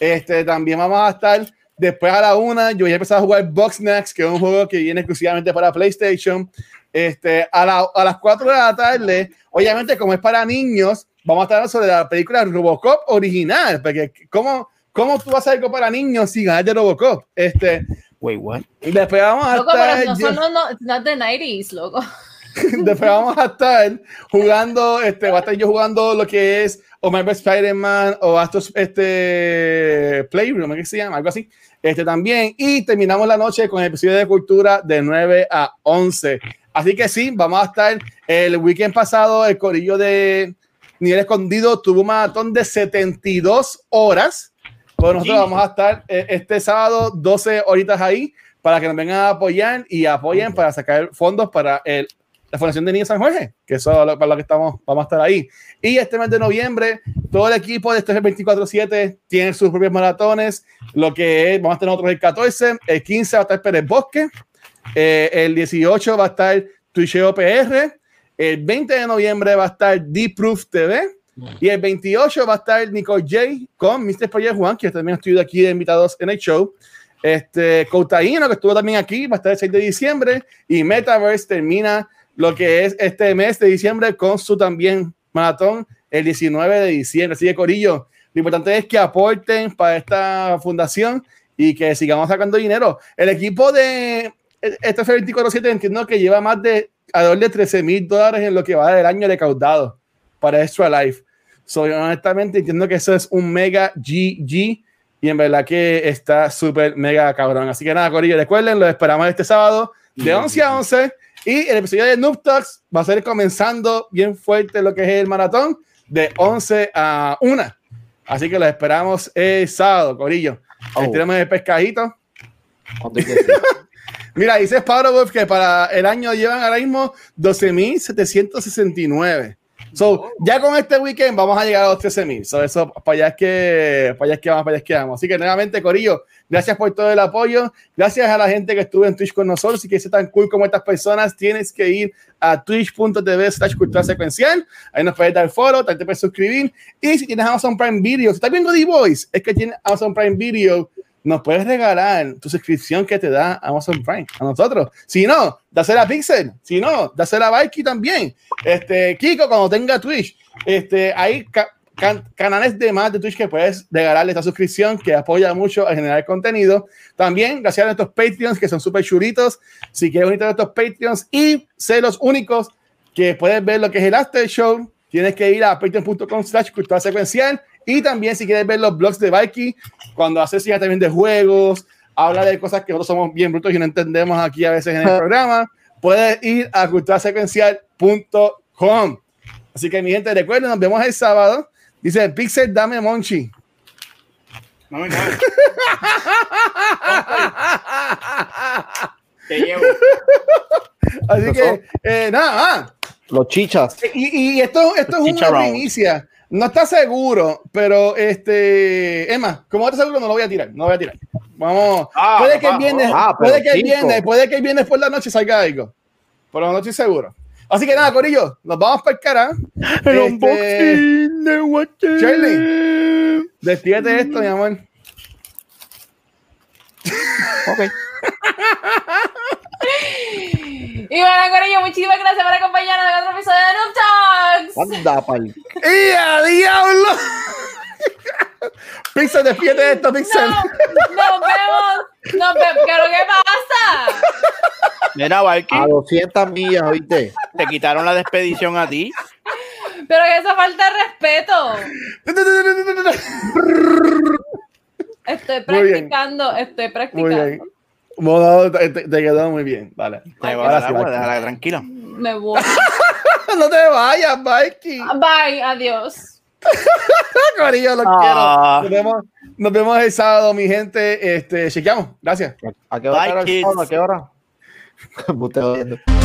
Este, también vamos a estar después a la una. Yo voy a empezar a jugar Box Next, que es un juego que viene exclusivamente para PlayStation. Este, a, la- a las 4 de la tarde, obviamente, como es para niños, vamos a estar hablando sobre la película Robocop original. Porque, ¿cómo, cómo tú vas a hacer algo para niños sin ganar de Robocop? Este, Wait, what? después vamos a Loco, estar. pero no son los no, it's not the 90s, loco. <laughs> Después vamos a estar jugando, este, va a estar yo jugando lo que es o Marvel Spider-Man o Astros este, Playroom, ¿qué se llama? Algo así. Este también. Y terminamos la noche con el episodio de cultura de 9 a 11. Así que sí, vamos a estar el weekend pasado, el corillo de Nivel Escondido tuvo un maratón de 72 horas. Pues nosotros Sí. vamos a estar eh, este sábado 12 horitas ahí para que nos vengan a apoyar y apoyen para sacar fondos para el, la Fundación de Niños San Jorge, que eso es lo- para lo que estamos, vamos a estar ahí. Y este mes de noviembre, todo el equipo de este 24-7 tiene sus propios maratones, lo que es, vamos a tener otros el 14, el 15 va a estar Pérez Bosque, eh, el 18 va a estar Twitcheo PR, el 20 de noviembre va a estar Deep Proof TV, y el 28 va a estar Nicole J con Mr. Project Juan, que también estuvo aquí de invitados en el show. Este, Coutaino, que estuvo también aquí, va a estar el 6 de diciembre. Y Metaverse termina lo que es este mes de diciembre con su también maratón el 19 de diciembre. Así que, Corillo, lo importante es que aporten para esta fundación y que sigamos sacando dinero. El equipo de este 24-7 entiendo que lleva más de alrededor de 13 mil dólares en lo que va del año recaudado para Extra Life. So, yo honestamente entiendo que eso es un mega GG y en verdad que está súper mega cabrón. Así que nada, Corillo, recuerden, lo esperamos este sábado de 11 a 11 y el episodio de Noob Talks va a ser comenzando bien fuerte lo que es el maratón de 11 a 1. Así que lo esperamos el sábado, Corillo. Oh. tenemos el pescadito. <laughs> Mira, dice Sparrow Wolf que para el año llevan ahora mismo 12.769. So, ya con este weekend vamos a llegar a los 13.000. So, eso para allá es que para allá es que vamos, para allá es que vamos. Así que nuevamente, Corillo, gracias por todo el apoyo. Gracias a la gente que estuvo en Twitch con nosotros. Si quieres ser tan cool como estas personas, tienes que ir a twitch.tv slash cultura secuencial. Ahí nos puedes dar foro, también te puedes suscribir. Y si tienes Amazon Prime Video, si estás viendo The Voice, es que tienes Amazon Prime Video nos puedes regalar tu suscripción que te da Amazon Prime a nosotros. Si no, dásela a Pixel. Si no, dásela a Vikey también. Este, Kiko, cuando tenga Twitch, este, hay ca- can- canales de más de Twitch que puedes regalarle esta suscripción que apoya mucho a generar contenido. También gracias a nuestros Patreons que son súper churitos. Si quieres unirte a nuestros Patreons y ser los únicos que puedes ver lo que es el After Show, tienes que ir a patreon.com slash cultura secuencial y también si quieres ver los blogs de Vikey, cuando hace ya también de juegos, habla de cosas que nosotros somos bien brutos y no entendemos aquí a veces en el programa, puedes ir a culturasecuencial.com. Así que mi gente, recuerden, nos vemos el sábado. Dice Pixel, dame Monchi. No me. Te llevo. Así que, eh, nada, ah, Los chichas. Y, y esto, esto es una primicia. No está seguro, pero este. Emma, como no está seguro, no lo voy a tirar. No lo voy a tirar. Vamos. Ah, puede que viernes, ah, puede que viernes, puede que viernes por la noche salga algo. Pero no estoy seguro. Así que nada, Corillo, nos vamos para el cara. El Este, unboxing de Watcher. Charlie. Despídete de esto, mi amor. Ok. <laughs> Y bueno, Corillo, muchísimas gracias por acompañarnos en otro episodio de Noob Talks. Anda, pal. ¡Y a diablo! Pixel, despídete de esto, Pixel. No, nos vemos. Nos vemos. ¿Qué pasa? Mira, Valky, A 200 millas, ¿oíste? te quitaron la despedición a ti. Pero que eso falta de respeto. <laughs> Estoy practicando, estoy Muy practicando. Bueno, te, te- quedó muy bien. Vale. Te voy a Ahora dar sí, déjala tranquila. Me voy. <laughs> No te vayas, Mikey. Bye, adiós. <laughs> Corillo, los Ah. quiero. Nos vemos, nos vemos el sábado, mi gente. Este, chequeamos. Gracias. ¿A qué hora Bye? ¿A qué hora? <laughs>